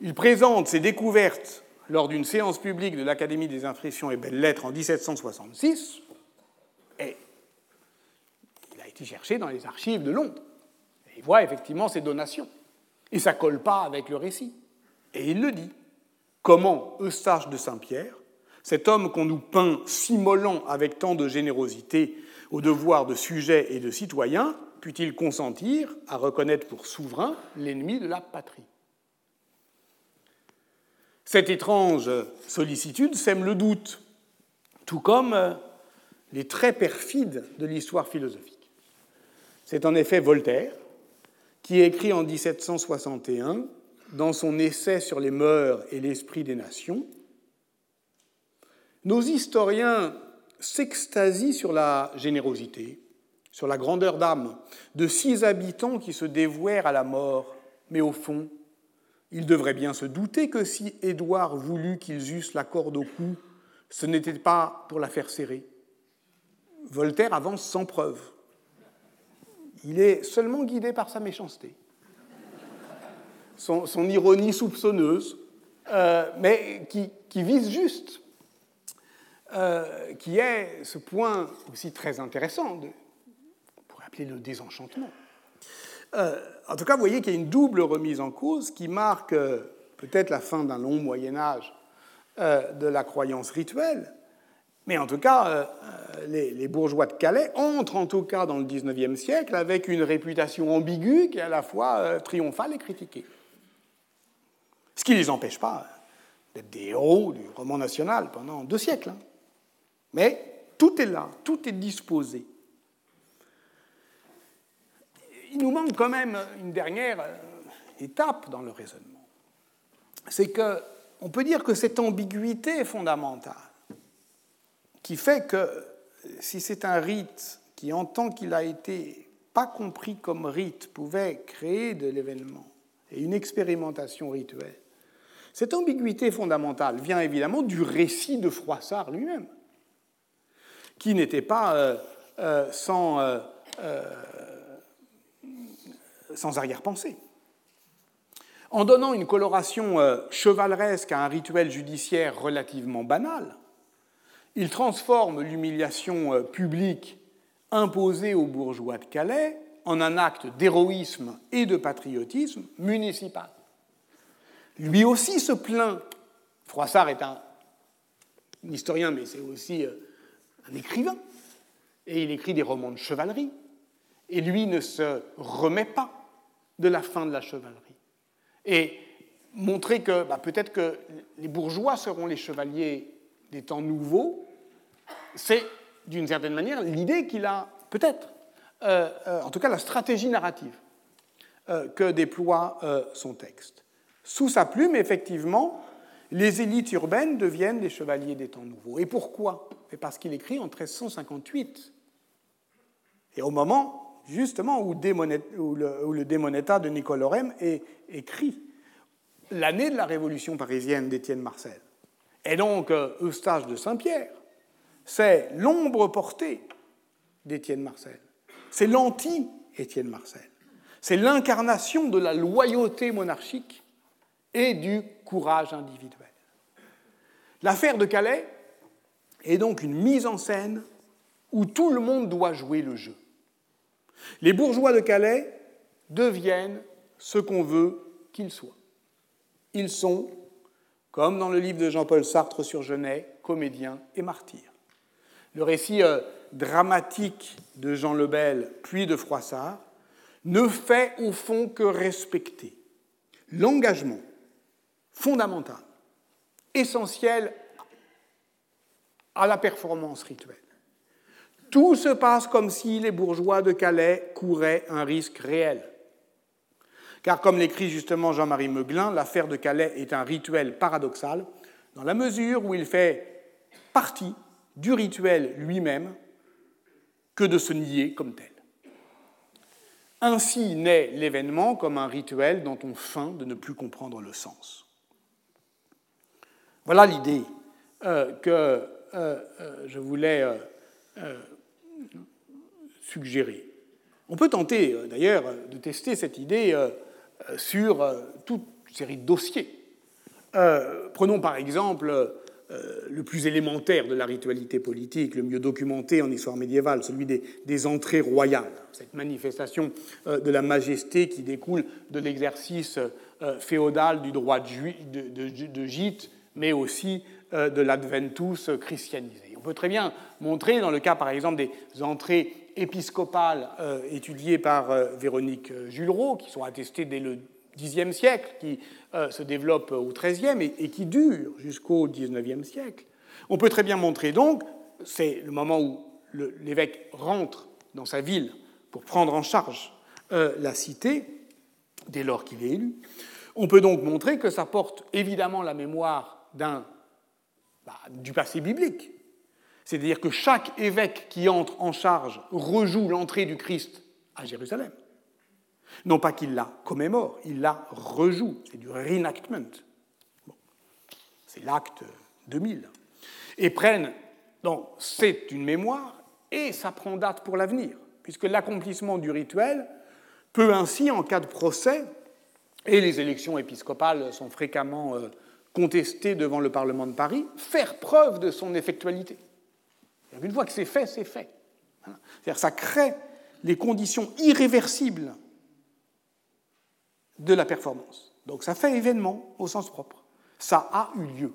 Il présente ses découvertes lors d'une séance publique de l'Académie des Impressions et Belles-Lettres en 1766, et il a été cherché dans les archives de Londres. Il voit effectivement ces donations. Et ça ne colle pas avec le récit. Et il le dit. Comment Eustache de Saint-Pierre, cet homme qu'on nous peint s'immolant avec tant de générosité au devoir de sujet et de citoyen, put-il consentir à reconnaître pour souverain l'ennemi de la patrie? Cette étrange sollicitude sème le doute, tout comme les traits perfides de l'histoire philosophique. C'est en effet Voltaire qui écrit en 1761 dans son essai sur les mœurs et l'esprit des nations, nos historiens s'extasient sur la générosité, sur la grandeur d'âme de six habitants qui se dévouèrent à la mort, mais au fond, ils devraient bien se douter que si Édouard voulut qu'ils eussent la corde au cou, ce n'était pas pour la faire serrer. Voltaire avance sans preuve. Il est seulement guidé par sa méchanceté son, ironie soupçonneuse, euh, mais qui, vise juste, euh, qui est ce point aussi très intéressant, appeler le désenchantement. Euh, en tout cas, vous voyez qu'il y a une double remise en cause qui marque peut-être la fin d'un long Moyen Âge de la croyance rituelle, mais en tout cas, les, les, bourgeois de Calais entrent en tout cas dans le XIXe siècle avec une réputation ambiguë qui est à la fois triomphale et critiquée. Ce qui ne les empêche pas d'être des héros du roman national pendant deux siècles. Hein. Mais tout est là, tout est disposé. Il nous manque quand même une dernière euh, étape dans le raisonnement. C'est que on peut dire que cette ambiguïté fondamentale qui fait que si c'est un rite qui, en tant qu'il a été pas compris comme rite, pouvait créer de l'événement et une expérimentation rituelle, cette ambiguïté fondamentale vient évidemment du récit de Froissart lui-même, qui n'était pas euh, euh, sans, sans arrière-pensée. En donnant une coloration chevaleresque à un rituel judiciaire relativement banal, il transforme l'humiliation publique imposée aux bourgeois de Calais en un acte d'héroïsme et de patriotisme municipal. Lui aussi se plaint. Froissart est un, historien, mais c'est aussi euh, un écrivain. Et il écrit des romans de chevalerie. Et lui ne se remet pas de la fin de la chevalerie. Et montrer que bah, peut-être que les bourgeois seront les chevaliers des temps nouveaux, c'est d'une certaine manière l'idée qu'il a, peut-être, euh, euh, en tout cas la stratégie narrative que déploie son texte. Sous sa plume, effectivement, les élites urbaines deviennent des chevaliers des temps nouveaux. Et pourquoi? Parce qu'il écrit en 1358. Et au moment, justement, où, le, Démonetta de Nicole Orem est écrit, l'année de la Révolution parisienne d'Étienne Marcel. Et donc, euh, Eustache de Saint-Pierre, c'est l'ombre portée d'Étienne Marcel. C'est l'anti-Étienne Marcel. C'est l'incarnation de la loyauté monarchique et du courage individuel. L'affaire de Calais est donc une mise en scène où tout le monde doit jouer le jeu. Les bourgeois de Calais deviennent ce qu'on veut qu'ils soient. Ils sont, comme dans le livre de Jean-Paul Sartre sur Genet, comédiens et martyrs. Le récit euh, dramatique de Jean Lebel, puis de Froissart, ne fait au fond que respecter l'engagement fondamentale, essentielle à la performance rituelle. Tout se passe comme si les bourgeois de Calais couraient un risque réel. Car comme l'écrit justement Jean-Marie Meuglin, l'affaire de Calais est un rituel paradoxal, dans la mesure où il fait partie du rituel lui-même que de se nier comme tel. Ainsi naît l'événement comme un rituel dont on feint de ne plus comprendre le sens. Voilà l'idée euh, que euh, euh, je voulais On peut tenter d'ailleurs de tester cette idée sur toute série de dossiers. prenons par exemple le plus élémentaire de la ritualité politique, le mieux documenté en histoire médiévale, celui des, entrées royales, cette manifestation de la majesté qui découle de l'exercice féodal du droit de, de, de gîte mais aussi euh, de l'Adventus christianisé. On peut très bien montrer, dans le cas par exemple des entrées épiscopales euh, étudiées par euh, Véronique Jullereau, qui sont attestées dès le Xe siècle, qui se développent au XIIIe et, qui durent jusqu'au XIXe siècle. On peut très bien montrer donc, c'est le moment où l'évêque rentre dans sa ville pour prendre en charge la cité, dès lors qu'il est élu. On peut donc montrer que ça porte évidemment la mémoire d'un, bah, du passé biblique. C'est-à-dire que chaque évêque qui entre en charge rejoue l'entrée du Christ à Jérusalem. Non pas qu'il la commémore, il la rejoue. C'est du reenactment. C'est l'acte 2000. Et prennent. Donc, c'est une mémoire et ça prend date pour l'avenir, puisque l'accomplissement du rituel peut ainsi, en cas de procès, et les élections épiscopales sont fréquemment euh, contester devant le Parlement de Paris, faire preuve de son effectualité. Une fois que c'est fait, c'est fait. C'est-à-dire ça crée les conditions irréversibles de la performance. Donc ça fait événement au sens propre. Ça a eu lieu.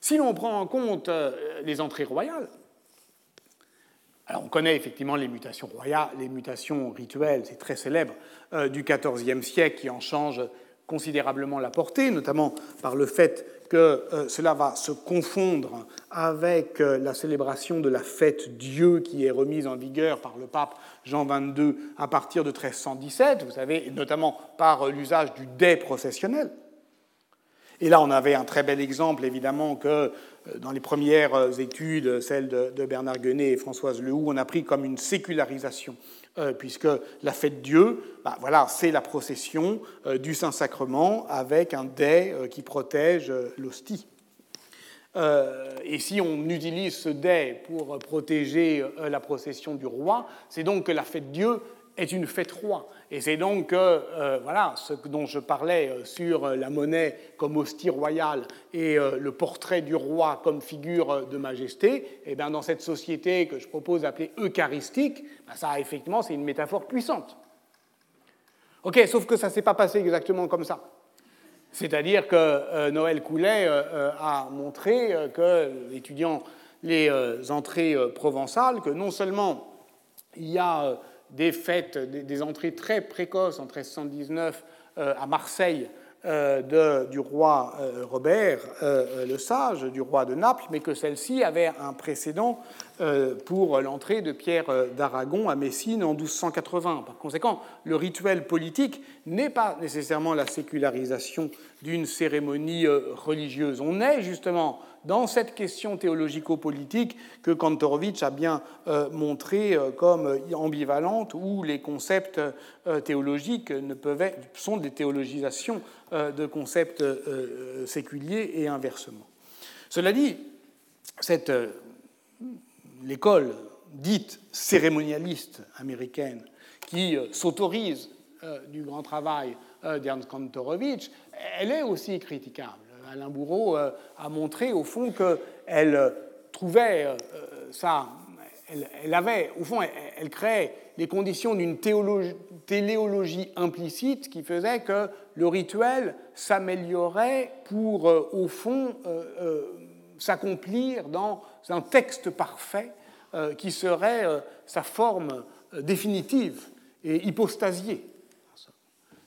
Si l'on prend en compte euh, les entrées royales, alors on connaît effectivement les mutations royales, les mutations rituelles, c'est très célèbre, euh, du XIVe siècle qui en changent considérablement la portée, notamment par le fait que euh, cela va se confondre avec euh, la célébration de la fête Dieu qui est remise en vigueur par le pape Jean XXII à partir de 1317, vous savez, notamment par l'usage du dais processionnel. Et là, on avait un très bel exemple, évidemment, que euh, dans les premières études, celles de Bernard Guenet et Françoise Lehoux, on a pris comme une sécularisation euh, puisque la fête Dieu, bah, voilà, c'est la procession euh, du Saint-Sacrement avec un dais euh, qui protège l'hostie. et si on utilise ce dais pour protéger la procession du roi, c'est donc que la fête Dieu est une fête roi. Et c'est donc euh, voilà, ce dont je parlais euh, sur la monnaie comme hostie royale et euh, le portrait du roi comme figure de majesté, et eh bien dans cette société que je propose d'appeler eucharistique, ben ça effectivement c'est une métaphore puissante. Ok, sauf que ça ne s'est pas passé exactement comme ça. C'est-à-dire que Noël Coulet a montré que, étudiant les entrées provençales, que non seulement il y a des des, entrées très précoces en 1319 euh, à Marseille euh, du roi euh, Robert le Sage, du roi de Naples, mais que celle-ci avait un précédent pour l'entrée de Pierre d'Aragon à Messine en 1280. Par conséquent, le rituel politique n'est pas nécessairement la sécularisation d'une cérémonie religieuse. On est justement dans cette question théologico-politique que Kantorowicz a bien euh, montré euh, comme ambivalente, où les concepts euh, théologiques ne sont des théologisations de concepts séculiers et inversement. Cela dit, cette, l'école dite cérémonialiste américaine qui s'autorise du grand travail d'Ernst Kantorowicz, elle est aussi critiquable. Alain Bourreau euh, a montré au fond qu'elle euh, trouvait euh, ça, elle, avait, au fond, elle, créait les conditions d'une téléologie implicite qui faisait que le rituel s'améliorait pour, au fond, s'accomplir dans un texte parfait qui serait sa forme définitive et hypostasiée.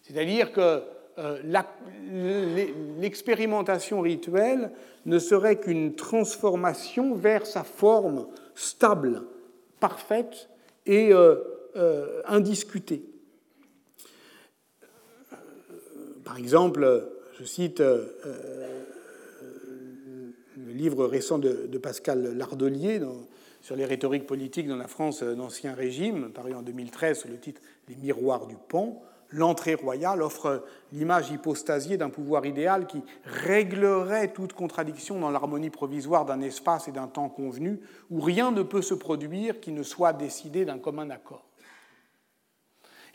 C'est-à-dire que euh, l'expérimentation rituelle ne serait qu'une transformation vers sa forme stable, parfaite et euh, euh, indiscutée. Par exemple, je cite le livre récent de, Pascal Lardelier sur les rhétoriques politiques dans la France d'Ancien Régime, paru en 2013 sous le titre Les miroirs du pan, l'entrée royale offre l'image hypostasiée d'un pouvoir idéal qui réglerait toute contradiction dans l'harmonie provisoire d'un espace et d'un temps convenu, où rien ne peut se produire qui ne soit décidé d'un commun accord.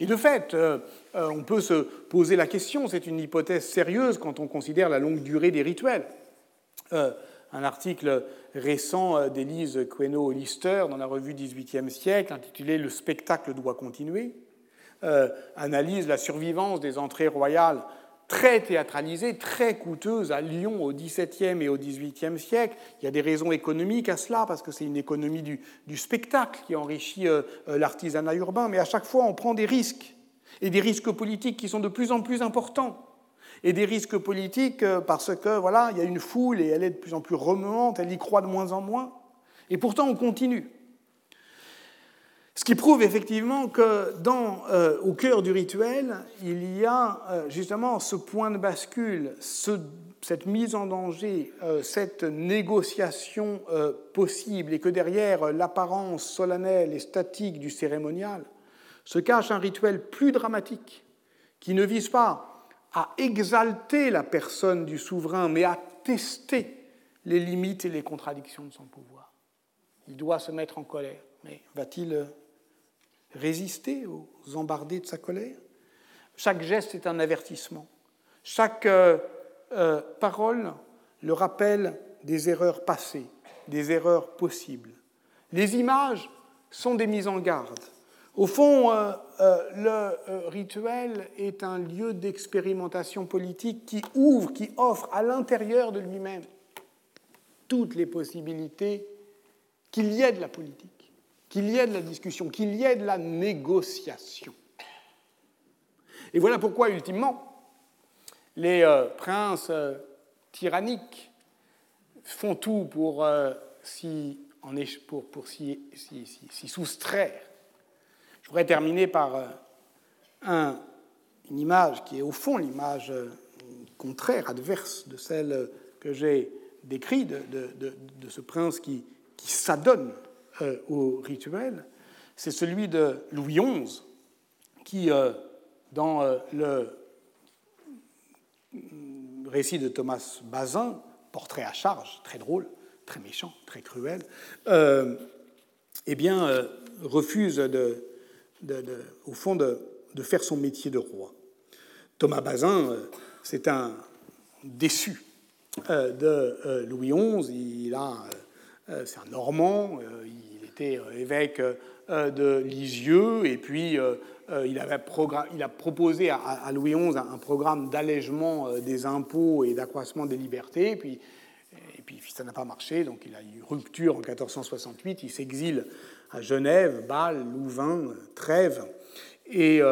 Et de fait, euh, euh, on peut se poser la question, c'est une hypothèse sérieuse quand on considère la longue durée des rituels. Euh, un article récent d'Élise Queneau-Lister dans la revue 18e siècle, intitulé Le spectacle doit continuer, analyse la survivance des entrées royales très théâtralisée, très coûteuse à Lyon au XVIIe et au XVIIIe siècle. Il y a des raisons économiques à cela, parce que c'est une économie du, spectacle qui enrichit euh, euh, l'artisanat urbain, mais à chaque fois on prend des risques, et des risques politiques qui sont de plus en plus importants. Et des risques politiques euh, parce que voilà, il y a une foule et elle est de plus en plus remuante, elle y croit de moins en moins. Et pourtant on continue. Ce qui prouve effectivement que dans, euh, au cœur du rituel, il y a euh, justement ce point de bascule, cette mise en danger, cette négociation possible, et que derrière l'apparence solennelle et statique du cérémonial se cache un rituel plus dramatique, qui ne vise pas à exalter la personne du souverain, mais à tester les limites et les contradictions de son pouvoir. Il doit se mettre en colère, mais va-t-il résister aux embardées de sa colère? Chaque geste est un avertissement. Chaque euh, euh, parole le rappelle des erreurs passées, des erreurs possibles. Les images sont des mises en garde. Au fond, euh, le rituel est un lieu d'expérimentation politique qui ouvre, qui offre à l'intérieur de lui-même toutes les possibilités qu'il y ait de la politique qu'il y ait de la discussion, qu'il y ait de la négociation. Et voilà pourquoi, ultimement, les euh, princes euh, tyranniques font tout pour euh, s'y soustraire. Je voudrais terminer par un, une image qui est au fond l'image contraire, adverse de celle que j'ai décrite de, ce prince qui, s'adonne euh, au rituel, c'est celui de Louis XI, qui, euh, dans euh, le récit de Thomas Bazin, portrait à charge, très drôle, très méchant, très cruel, eh bien, refuse de, au fond de, faire son métier de roi. Thomas Bazin, c'est un déçu de Louis XI. Il a, c'est un Normand. Il était euh, évêque euh, de Lisieux, et puis euh, il, avait il a proposé à, Louis XI un, programme d'allègement des impôts et d'accroissement des libertés, puis, et puis ça n'a pas marché, donc il a eu rupture en 1468, il s'exile à Genève, Bâle, Louvain, Trèves, et, et,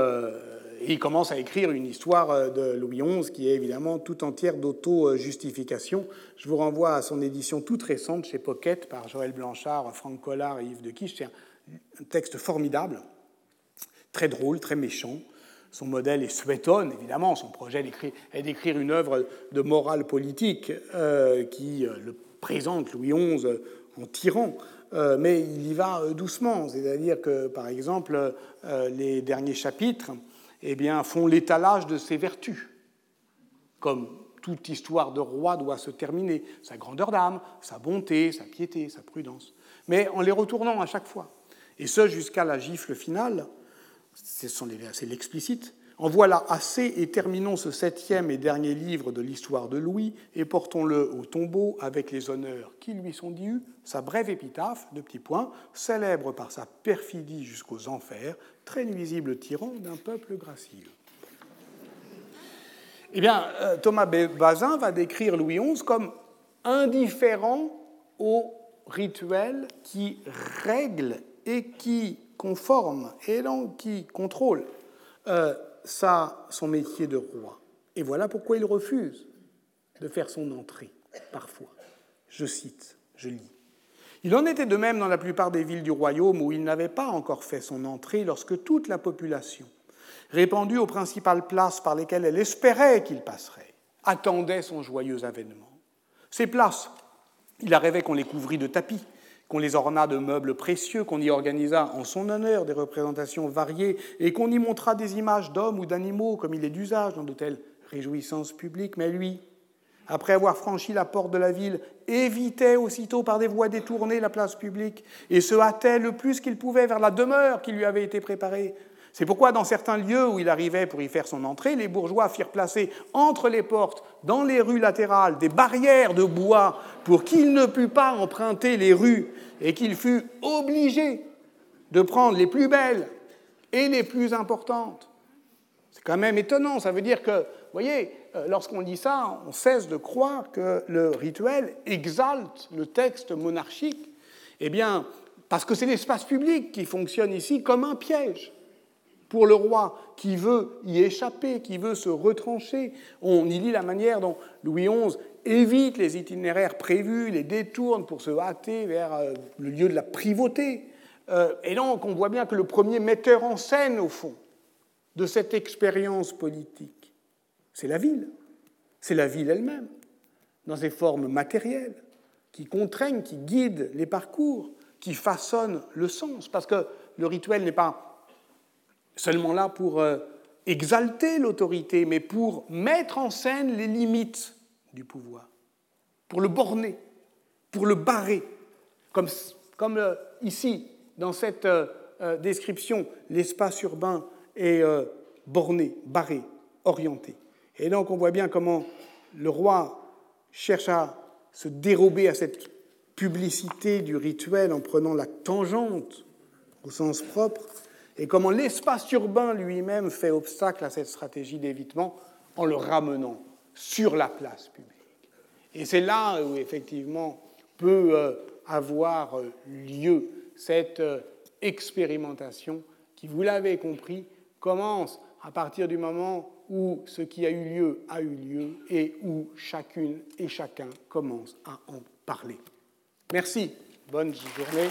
il commence à écrire une histoire de Louis XI qui est évidemment tout entière d'auto-justification. Je vous renvoie à son édition toute récente chez Pocket par Joël Blanchard, Franck Collard et Yves de Quiche. C'est un texte formidable, très drôle, très méchant. Son modèle est Suétone, évidemment. Son projet est d'écrire une œuvre de morale politique euh, qui euh, le présente Louis XI en tyran. Euh, mais il y va doucement. C'est-à-dire que, par exemple, les derniers chapitres eh bien, font l'étalage de ses vertus, comme toute histoire de roi doit se terminer, sa grandeur d'âme, sa bonté, sa piété, sa prudence, mais en les retournant à chaque fois. Et ce, jusqu'à la gifle finale, c'est l'explicite. En voilà assez et terminons ce septième et dernier livre de l'histoire de Louis et portons-le au tombeau avec les honneurs qui lui sont dus, sa brève épitaphe, de petits points, célèbre par sa perfidie jusqu'aux enfers, très nuisible tyran d'un peuple gracieux. Eh bien, euh, Thomas Bazin va décrire Louis XI comme indifférent au rituel qui règle et qui conforme et qui contrôle euh, son métier de roi. Et voilà pourquoi il refuse de faire son entrée, parfois. Je cite, je lis. Il en était de même dans la plupart des villes du royaume où il n'avait pas encore fait son entrée lorsque toute la population, répandue aux principales places par lesquelles elle espérait qu'il passerait, attendait son joyeux avènement. Ces places, il arrivait qu'on les couvrit de tapis, qu'on les orna de meubles précieux, qu'on y organisa en son honneur des représentations variées, et qu'on y montra des images d'hommes ou d'animaux, comme il est d'usage dans de telles réjouissances publiques. Mais lui, après avoir franchi la porte de la ville, évitait aussitôt par des voies détournées la place publique, et se hâtait le plus qu'il pouvait vers la demeure qui lui avait été préparée, c'est pourquoi dans certains lieux où il arrivait pour y faire son entrée, les bourgeois firent placer entre les portes, dans les rues latérales, des barrières de bois pour qu'il ne pût pas emprunter les rues et qu'il fût obligé de prendre les plus belles et les plus importantes. C'est quand même étonnant, ça veut dire que, vous voyez, euh, lorsqu'on dit ça, on cesse de croire que le rituel exalte le texte monarchique. Eh bien, parce que c'est l'espace public qui fonctionne ici comme un piège pour le roi qui veut y échapper, qui veut se retrancher. On y lit la manière dont Louis XI évite les itinéraires prévus, les détourne pour se hâter vers euh, le lieu de la privauté. Euh, et donc on voit bien que le premier metteur en scène, au fond, de cette expérience politique, c'est la ville. C'est la ville elle-même, dans ses formes matérielles, qui contraignent, qui guident les parcours, qui façonnent le sens. Parce que le rituel n'est pas seulement là pour euh, exalter l'autorité, mais pour mettre en scène les limites du pouvoir, pour le borner, pour le barrer, comme, euh, ici, dans cette euh, description, l'espace urbain est borné, barré, orienté. Et donc on voit bien comment le roi cherche à se dérober à cette publicité du rituel en prenant la tangente au sens propre, et comment l'espace urbain lui-même fait obstacle à cette stratégie d'évitement en le ramenant sur la place publique. Et c'est là où effectivement peut euh, avoir euh, lieu cette euh, expérimentation qui, vous l'avez compris, commence à partir du moment où ce qui a eu lieu a eu lieu et où chacune et chacun commence à en parler. Merci. Bonne journée.